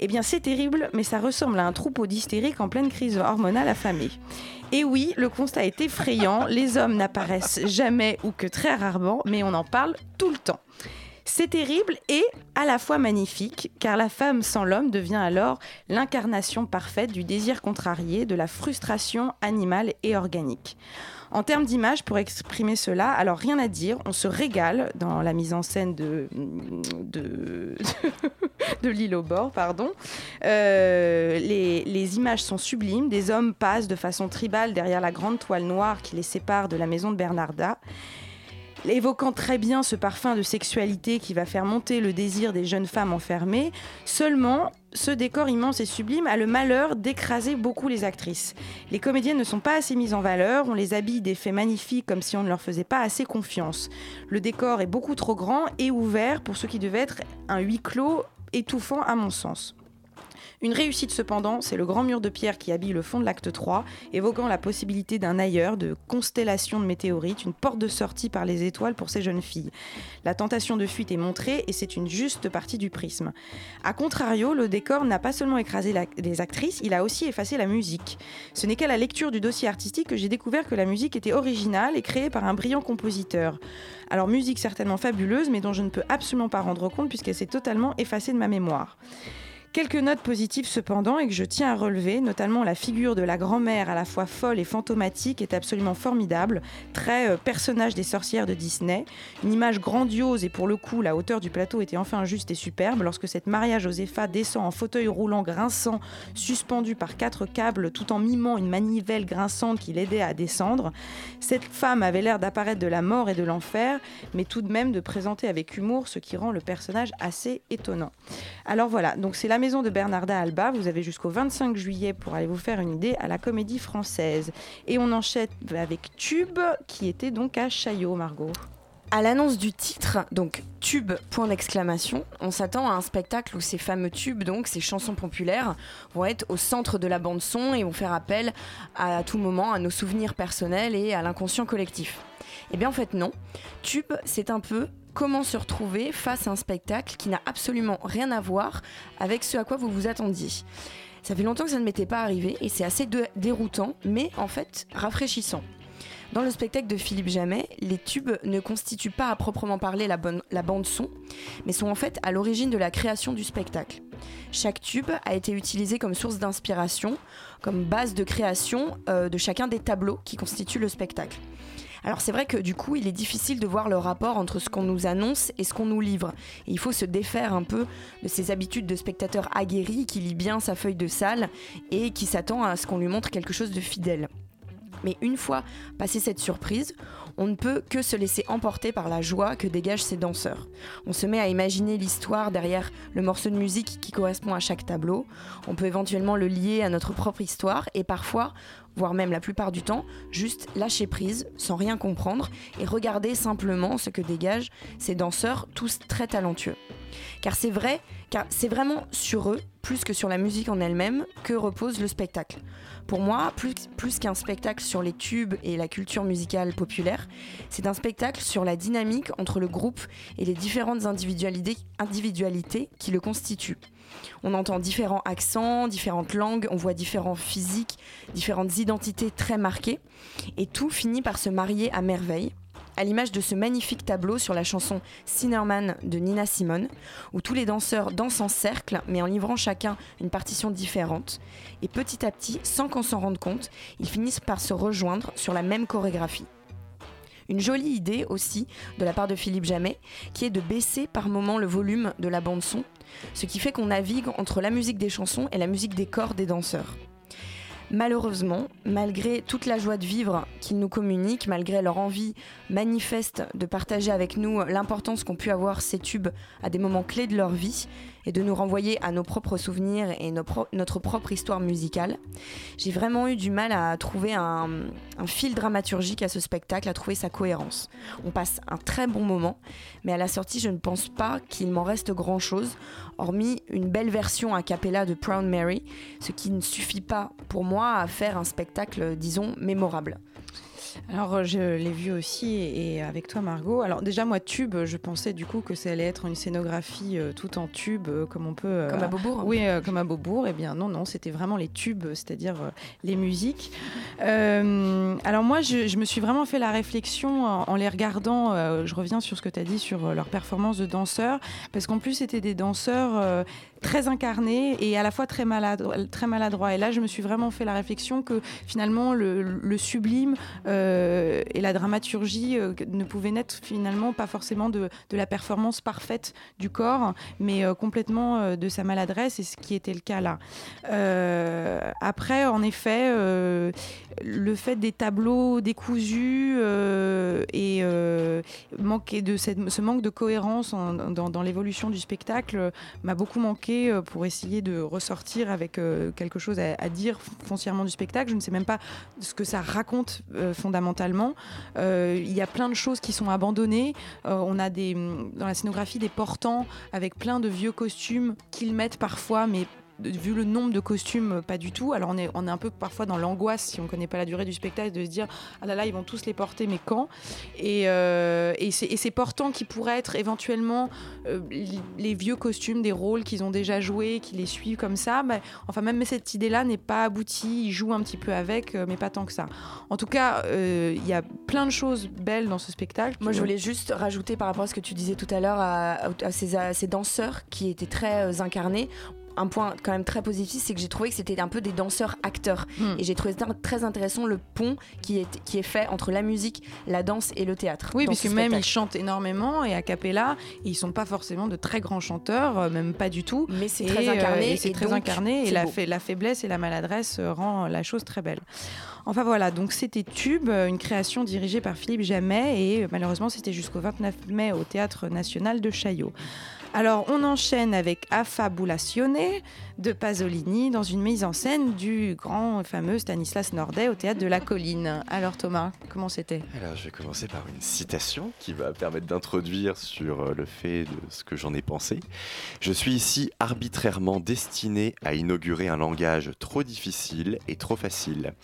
Eh bien c'est terrible, mais ça ressemble à un troupeau d'hystériques en pleine crise hormonale affamée. Et oui, le constat est effrayant, les hommes n'apparaissent jamais ou que très rarement, mais on en parle tout le temps. C'est terrible et à la fois magnifique, car la femme sans l'homme devient alors l'incarnation parfaite du désir contrarié, de la frustration animale et organique. En termes d'image, pour exprimer cela, alors rien à dire, on se régale dans la mise en scène de, de, l'île au bord, pardon. Euh, les, images sont sublimes, des hommes passent de façon tribale derrière la grande toile noire qui les sépare de la maison de Bernarda évoquant très bien ce parfum de sexualité qui va faire monter le désir des jeunes femmes enfermées. Seulement, ce décor immense et sublime a le malheur d'écraser beaucoup les actrices. Les comédiennes ne sont pas assez mises en valeur, on les habille d'effets magnifiques comme si on ne leur faisait pas assez confiance. Le décor est beaucoup trop grand et ouvert pour ce qui devait être un huis clos étouffant à mon sens. Une réussite cependant, c'est le grand mur de pierre qui habille le fond de l'acte 3, évoquant la possibilité d'un ailleurs, de constellation de météorites, une porte de sortie par les étoiles pour ces jeunes filles. La tentation de fuite est montrée et c'est une juste partie du prisme. A contrario, le décor n'a pas seulement écrasé les actrices, il a aussi effacé la musique. Ce n'est qu'à la lecture du dossier artistique que j'ai découvert que la musique était originale et créée par un brillant compositeur. Alors musique certainement fabuleuse, mais dont je ne peux absolument pas rendre compte puisqu'elle s'est totalement effacée de ma mémoire. Quelques notes positives cependant et que je tiens à relever, notamment la figure de la grand-mère à la fois folle et fantomatique est absolument formidable, très euh, personnage des sorcières de Disney, une image grandiose et pour le coup la hauteur du plateau était enfin juste et superbe lorsque cette Maria Josepha descend en fauteuil roulant grinçant, suspendu par quatre câbles tout en mimant une manivelle grinçante qui l'aidait à descendre. Cette femme avait l'air d'apparaître de la mort et de l'enfer, mais tout de même de présenter avec humour ce qui rend le personnage assez étonnant. Alors voilà, donc c'est la maison de Bernarda Alba. Vous avez jusqu'au 25 juillet pour aller vous faire une idée à la comédie française. Et on enchaîne avec Tube, qui était donc à Chaillot, Margot. À l'annonce du titre, donc tube, point d'exclamation, on s'attend à un spectacle où ces fameux tubes, donc ces chansons populaires, vont être au centre de la bande son et vont faire appel à, tout moment à nos souvenirs personnels et à l'inconscient collectif. Eh bien en fait non. Tube, c'est un peu comment se retrouver face à un spectacle qui n'a absolument rien à voir avec ce à quoi vous vous attendiez. Ça fait longtemps que ça ne m'était pas arrivé et c'est assez déroutant, mais en fait rafraîchissant. Dans le spectacle de Philippe Jamet, les tubes ne constituent pas à proprement parler la, bande son, mais sont en fait à l'origine de la création du spectacle. Chaque tube a été utilisé comme source d'inspiration, comme base de création euh, de chacun des tableaux qui constituent le spectacle. Alors c'est vrai que du coup, il est difficile de voir le rapport entre ce qu'on nous annonce et ce qu'on nous livre. il faut se défaire un peu de ces habitudes de spectateur aguerri qui lit bien sa feuille de salle et qui s'attend à ce qu'on lui montre quelque chose de fidèle. Mais une fois passé cette surprise, on ne peut que se laisser emporter par la joie que dégagent ces danseurs. On se met à imaginer l'histoire derrière le morceau de musique qui correspond à chaque tableau. On peut éventuellement le lier à notre propre histoire et parfois voire même la plupart du temps, juste lâcher prise, sans rien comprendre, et regarder simplement ce que dégagent ces danseurs, tous très talentueux. Car c'est vrai, car c'est vraiment sur eux, plus que sur la musique en elle-même, que repose le spectacle. Pour moi, plus, qu'un spectacle sur les tubes et la culture musicale populaire, c'est un spectacle sur la dynamique entre le groupe et les différentes individualités, individualités qui le constituent. On entend différents accents, différentes langues, on voit différents physiques, différentes identités très marquées, et tout finit par se marier à merveille à l'image de ce magnifique tableau sur la chanson Sinnerman de Nina Simone, où tous les danseurs dansent en cercle, mais en livrant chacun une partition différente. Et petit à petit, sans qu'on s'en rende compte, ils finissent par se rejoindre sur la même chorégraphie. Une jolie idée aussi de la part de Philippe Jamet, qui est de baisser par moment le volume de la bande son, ce qui fait qu'on navigue entre la musique des chansons et la musique des corps des danseurs. Malheureusement, malgré toute la joie de vivre qu'ils nous communiquent, malgré leur envie manifeste de partager avec nous l'importance qu'ont pu avoir ces tubes à des moments clés de leur vie, et de nous renvoyer à nos propres souvenirs et notre propre histoire musicale. J'ai vraiment eu du mal à trouver un, fil dramaturgique à ce spectacle, à trouver sa cohérence. On passe un très bon moment, mais à la sortie, je ne pense pas qu'il m'en reste grand-chose, hormis une belle version a cappella de Proud Mary, ce qui ne suffit pas pour moi à faire un spectacle, disons, mémorable. Alors, euh, je l'ai vu aussi et avec toi, Margot. Alors, déjà, moi, tube, je pensais du coup que ça allait être une scénographie euh, tout en tube, euh, comme on peut. comme à Beaubourg Oui, comme à Beaubourg. Eh bien, non, non, c'était vraiment les tubes, c'est-à-dire les musiques. alors, moi, je, me suis vraiment fait la réflexion en, les regardant. je reviens sur ce que tu as dit sur leur performance de danseurs, parce qu'en plus, c'était des danseurs très incarnés et à la fois très, maladroits. Très maladroit. Et là, je me suis vraiment fait la réflexion que finalement, le, sublime. Euh, et la dramaturgie euh, ne pouvait naître finalement pas forcément de, la performance parfaite du corps, mais euh, complètement de sa maladresse, et ce qui était le cas là. après, en effet, le fait des tableaux décousus et manquer de cette, ce manque de cohérence dans, l'évolution du spectacle m'a beaucoup manqué pour essayer de ressortir avec quelque chose à, dire foncièrement du spectacle. Je ne sais même pas ce que ça raconte fondamentalement fondamentalement. Euh, il y a plein de choses qui sont abandonnées. Euh, on a des, dans la scénographie des portants avec plein de vieux costumes qu'ils mettent parfois, mais vu le nombre de costumes, pas du tout. Alors on est, on est un peu parfois dans l'angoisse, si on ne connaît pas la durée du spectacle, de se dire ah là là, ils vont tous les porter, mais quand? Et, euh, ces portants qui pourraient être éventuellement euh, les vieux costumes des rôles qu'ils ont déjà joués, qui les suivent comme ça, enfin même cette idée-là n'est pas aboutie, ils jouent un petit peu avec, euh, mais pas tant que ça. En tout cas, il y a plein de choses belles dans ce spectacle. Moi je voulais juste rajouter par rapport à ce que tu disais tout à l'heure à ces danseurs qui étaient très incarnés un point quand même très positif, c'est que j'ai trouvé que c'était un peu des danseurs-acteurs. Hmm. Et j'ai trouvé très intéressant le pont qui est, qui est fait entre la musique, la danse et le théâtre. Oui, puisque même ils chantent énormément et a cappella, ils sont pas forcément de très grands chanteurs, euh, même pas du tout. Mais c'est très incarné. Euh, et c'est très incarné et la, la, faiblesse et la maladresse euh, rend la chose très belle. Enfin voilà, donc c'était Tube, une création dirigée par Philippe Jamet et malheureusement c'était jusqu'au 29 mai au Théâtre National de Chaillot. Alors, on enchaîne avec Affabulazione de Pasolini dans une mise en scène du grand fameux Stanislas Nordet au théâtre de la Colline. Alors, Thomas, comment c'était? Alors, je vais commencer par une citation qui va permettre d'introduire sur euh, le fait de ce que j'en ai pensé. Je suis ici arbitrairement destiné à inaugurer un langage trop difficile et trop facile.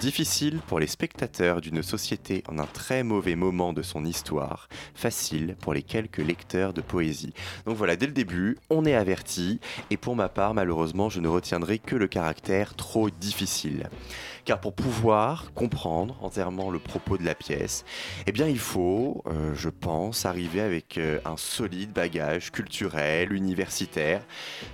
Difficile pour les spectateurs d'une société en un très mauvais moment de son histoire, facile pour les quelques lecteurs de poésie. Voilà, dès le début, on est averti, et pour ma part, malheureusement, je ne retiendrai que le caractère trop difficile. Car pour pouvoir comprendre entièrement le propos de la pièce, eh bien il faut, euh, je pense, arriver avec euh, un solide bagage culturel, universitaire,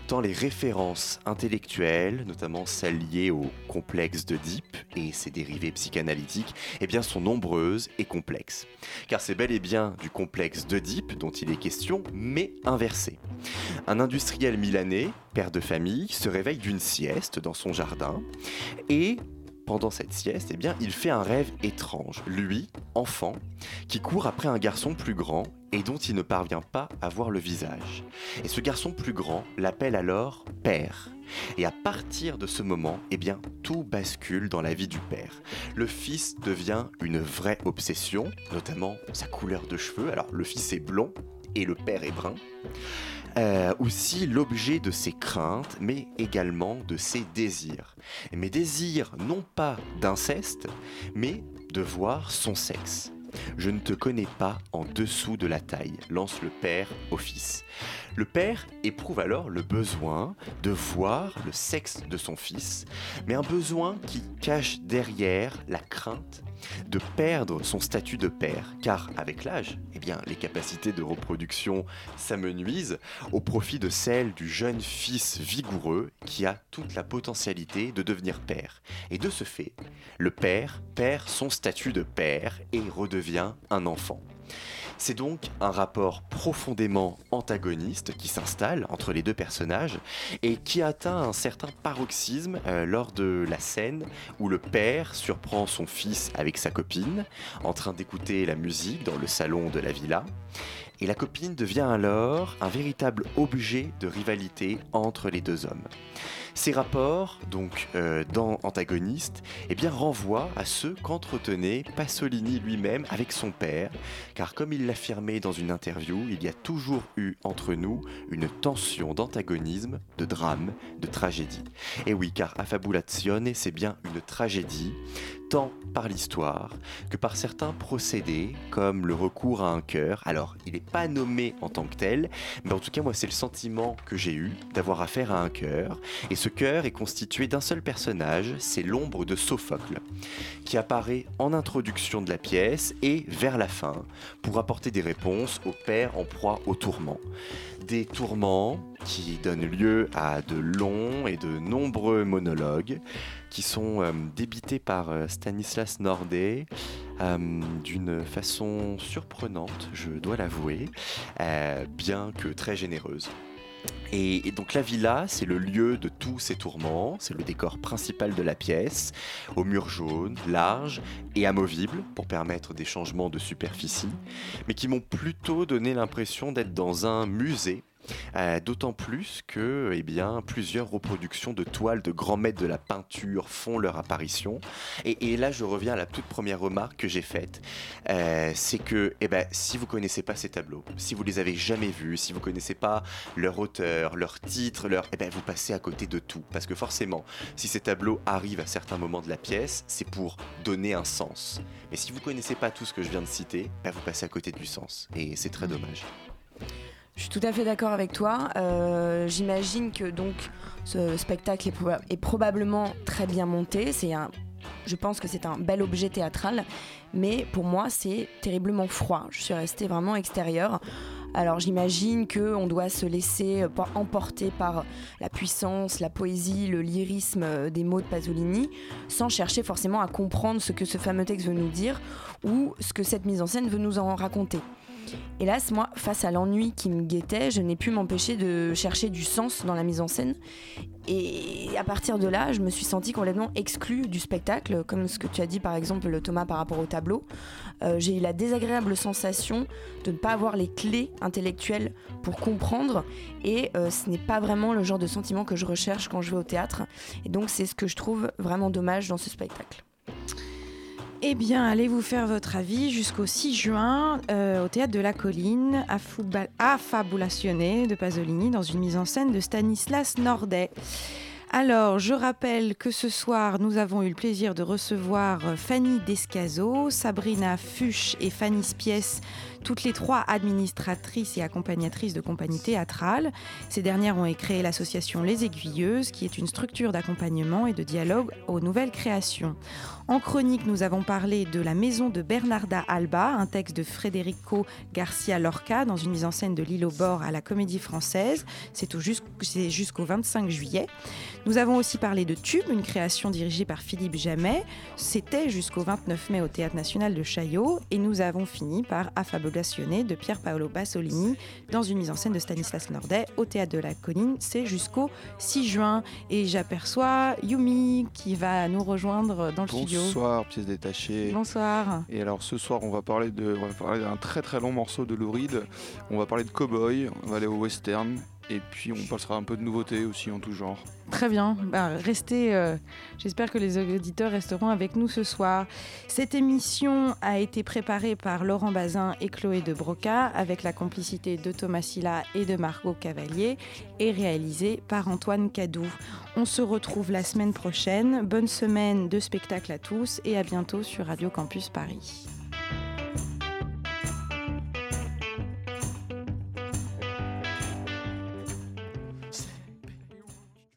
tant les références intellectuelles, notamment celles liées au complexe d'Oedipe et ses dérivés psychanalytiques, eh bien sont nombreuses et complexes. Car c'est bel et bien du complexe d'Oedipe dont il est question, mais inversé. Un industriel milanais, père de famille, se réveille d'une sieste dans son jardin et pendant cette sieste, eh il fait un rêve étrange. Lui, enfant, qui court après un garçon plus grand et dont il ne parvient pas à voir le visage. Et ce garçon plus grand l'appelle alors père. Et à partir de ce moment, eh bien, tout bascule dans la vie du père. Le fils devient une vraie obsession, notamment sa couleur de cheveux. Alors, le fils est blond et le père est brun. Euh, aussi l'objet de ses craintes, mais également de ses désirs. Mes désirs, non pas d'inceste, mais de voir son sexe. Je ne te connais pas en dessous de la taille, lance le père au fils. Le père éprouve alors le besoin de voir le sexe de son fils, mais un besoin qui cache derrière la crainte de perdre son statut de père, car avec l'âge, eh bien, les capacités de reproduction s'amenuisent au profit de celles du jeune fils vigoureux qui a toute la potentialité de devenir père. Et de ce fait, le père perd son statut de père et redevient un enfant. C'est donc un rapport profondément antagoniste qui s'installe entre les deux personnages et qui atteint un certain paroxysme euh, lors de la scène où le père surprend son fils avec sa copine en train d'écouter la musique dans le salon de la villa et la copine devient alors un véritable objet de rivalité entre les deux hommes. Ces rapports, donc euh, dans Antagoniste, eh bien, renvoient à ceux qu'entretenait Pasolini lui-même avec son père, car comme il l'affirmait dans une interview, il y a toujours eu entre nous une tension d'antagonisme, de drame, de tragédie. Et oui, car Affabulazione, c'est bien une tragédie, tant par l'histoire que par certains procédés, comme le recours à un cœur. Alors, il n'est pas nommé en tant que tel, mais en tout cas, moi, c'est le sentiment que j'ai eu d'avoir affaire à un cœur. Ce cœur est constitué d'un seul personnage, c'est l'ombre de Sophocle, qui apparaît en introduction de la pièce et vers la fin, pour apporter des réponses au père en proie au tourment. Des tourments qui donnent lieu à de longs et de nombreux monologues qui sont euh, débités par euh, Stanislas Nordet euh, d'une façon surprenante, je dois l'avouer, bien que très généreuse. Et, donc la villa, c'est le lieu de tous ces tourments, c'est le décor principal de la pièce, aux murs jaunes, larges et amovibles pour permettre des changements de superficie, mais qui m'ont plutôt donné l'impression d'être dans un musée euh, d'autant plus que eh bien, plusieurs reproductions de toiles de grands maîtres de la peinture font leur apparition. Et, là, je reviens à la toute première remarque que j'ai faite. Euh, c'est que eh ben, si vous connaissez pas ces tableaux, si vous les avez jamais vus, si vous connaissez pas leur auteur, leur titre, leur, eh ben, vous passez à côté de tout. Parce que forcément, si ces tableaux arrivent à certains moments de la pièce, c'est pour donner un sens. Mais si vous connaissez pas tout ce que je viens de citer, ben, vous passez à côté du sens. Et c'est très dommage. Je suis tout à fait d'accord avec toi. Euh, j'imagine que donc ce spectacle est, probablement très bien monté. C'est un, je pense que c'est un bel objet théâtral, mais pour moi c'est terriblement froid. Je suis restée vraiment extérieure. Alors j'imagine qu'on doit se laisser emporter par la puissance, la poésie, le lyrisme des mots de Pasolini, sans chercher forcément à comprendre ce que ce fameux texte veut nous dire ou ce que cette mise en scène veut nous en raconter. Hélas, moi, face à l'ennui qui me guettait, je n'ai pu m'empêcher de chercher du sens dans la mise en scène. Et à partir de là, je me suis sentie complètement exclue du spectacle, comme ce que tu as dit par exemple Thomas par rapport au tableau. Euh, j'ai eu la désagréable sensation de ne pas avoir les clés intellectuelles pour comprendre, et euh, ce n'est pas vraiment le genre de sentiment que je recherche quand je vais au théâtre. Et donc c'est ce que je trouve vraiment dommage dans ce spectacle. Eh bien, allez vous faire votre avis jusqu'au 6 juin euh, au Théâtre de la Colline, à de Pasolini, dans une mise en scène de Stanislas Nordet. Alors, je rappelle que ce soir, nous avons eu le plaisir de recevoir Fanny Descazo, Sabrina Fuchs et Fanny Spies toutes les trois administratrices et accompagnatrices de compagnies théâtrales. Ces dernières ont créé l'association Les Aiguilleuses, qui est une structure d'accompagnement et de dialogue aux nouvelles créations. En chronique, nous avons parlé de La Maison de Bernarda Alba, un texte de Federico Garcia Lorca dans une mise en scène de L'île au bord à la Comédie Française. C'est jusqu'au 25 juillet. Nous avons aussi parlé de Tube, une création dirigée par Philippe Jamet. C'était jusqu'au 29 mai au Théâtre National de Chaillot. Et nous avons fini par Affable de Pierre Paolo Pasolini dans une mise en scène de Stanislas Nordet au Théâtre de la Colline. C'est jusqu'au 6 juin. Et j'aperçois Yumi qui va nous rejoindre dans le studio. Bonsoir, pièce détachée. Bonsoir. Et alors ce soir, on va parler de, d'un très très long morceau de Lou On va parler de Cowboy, on va aller au western et puis on passera un peu de nouveautés aussi en tout genre. Très bien. Bah, restez. Euh, j'espère que les auditeurs resteront avec nous ce soir. Cette émission a été préparée par Laurent Bazin et Chloé de Broca avec la complicité de Thomas Silla et de Margot Cavalier et réalisée par Antoine Cadou. On se retrouve la semaine prochaine. Bonne semaine de spectacle à tous et à bientôt sur Radio Campus Paris.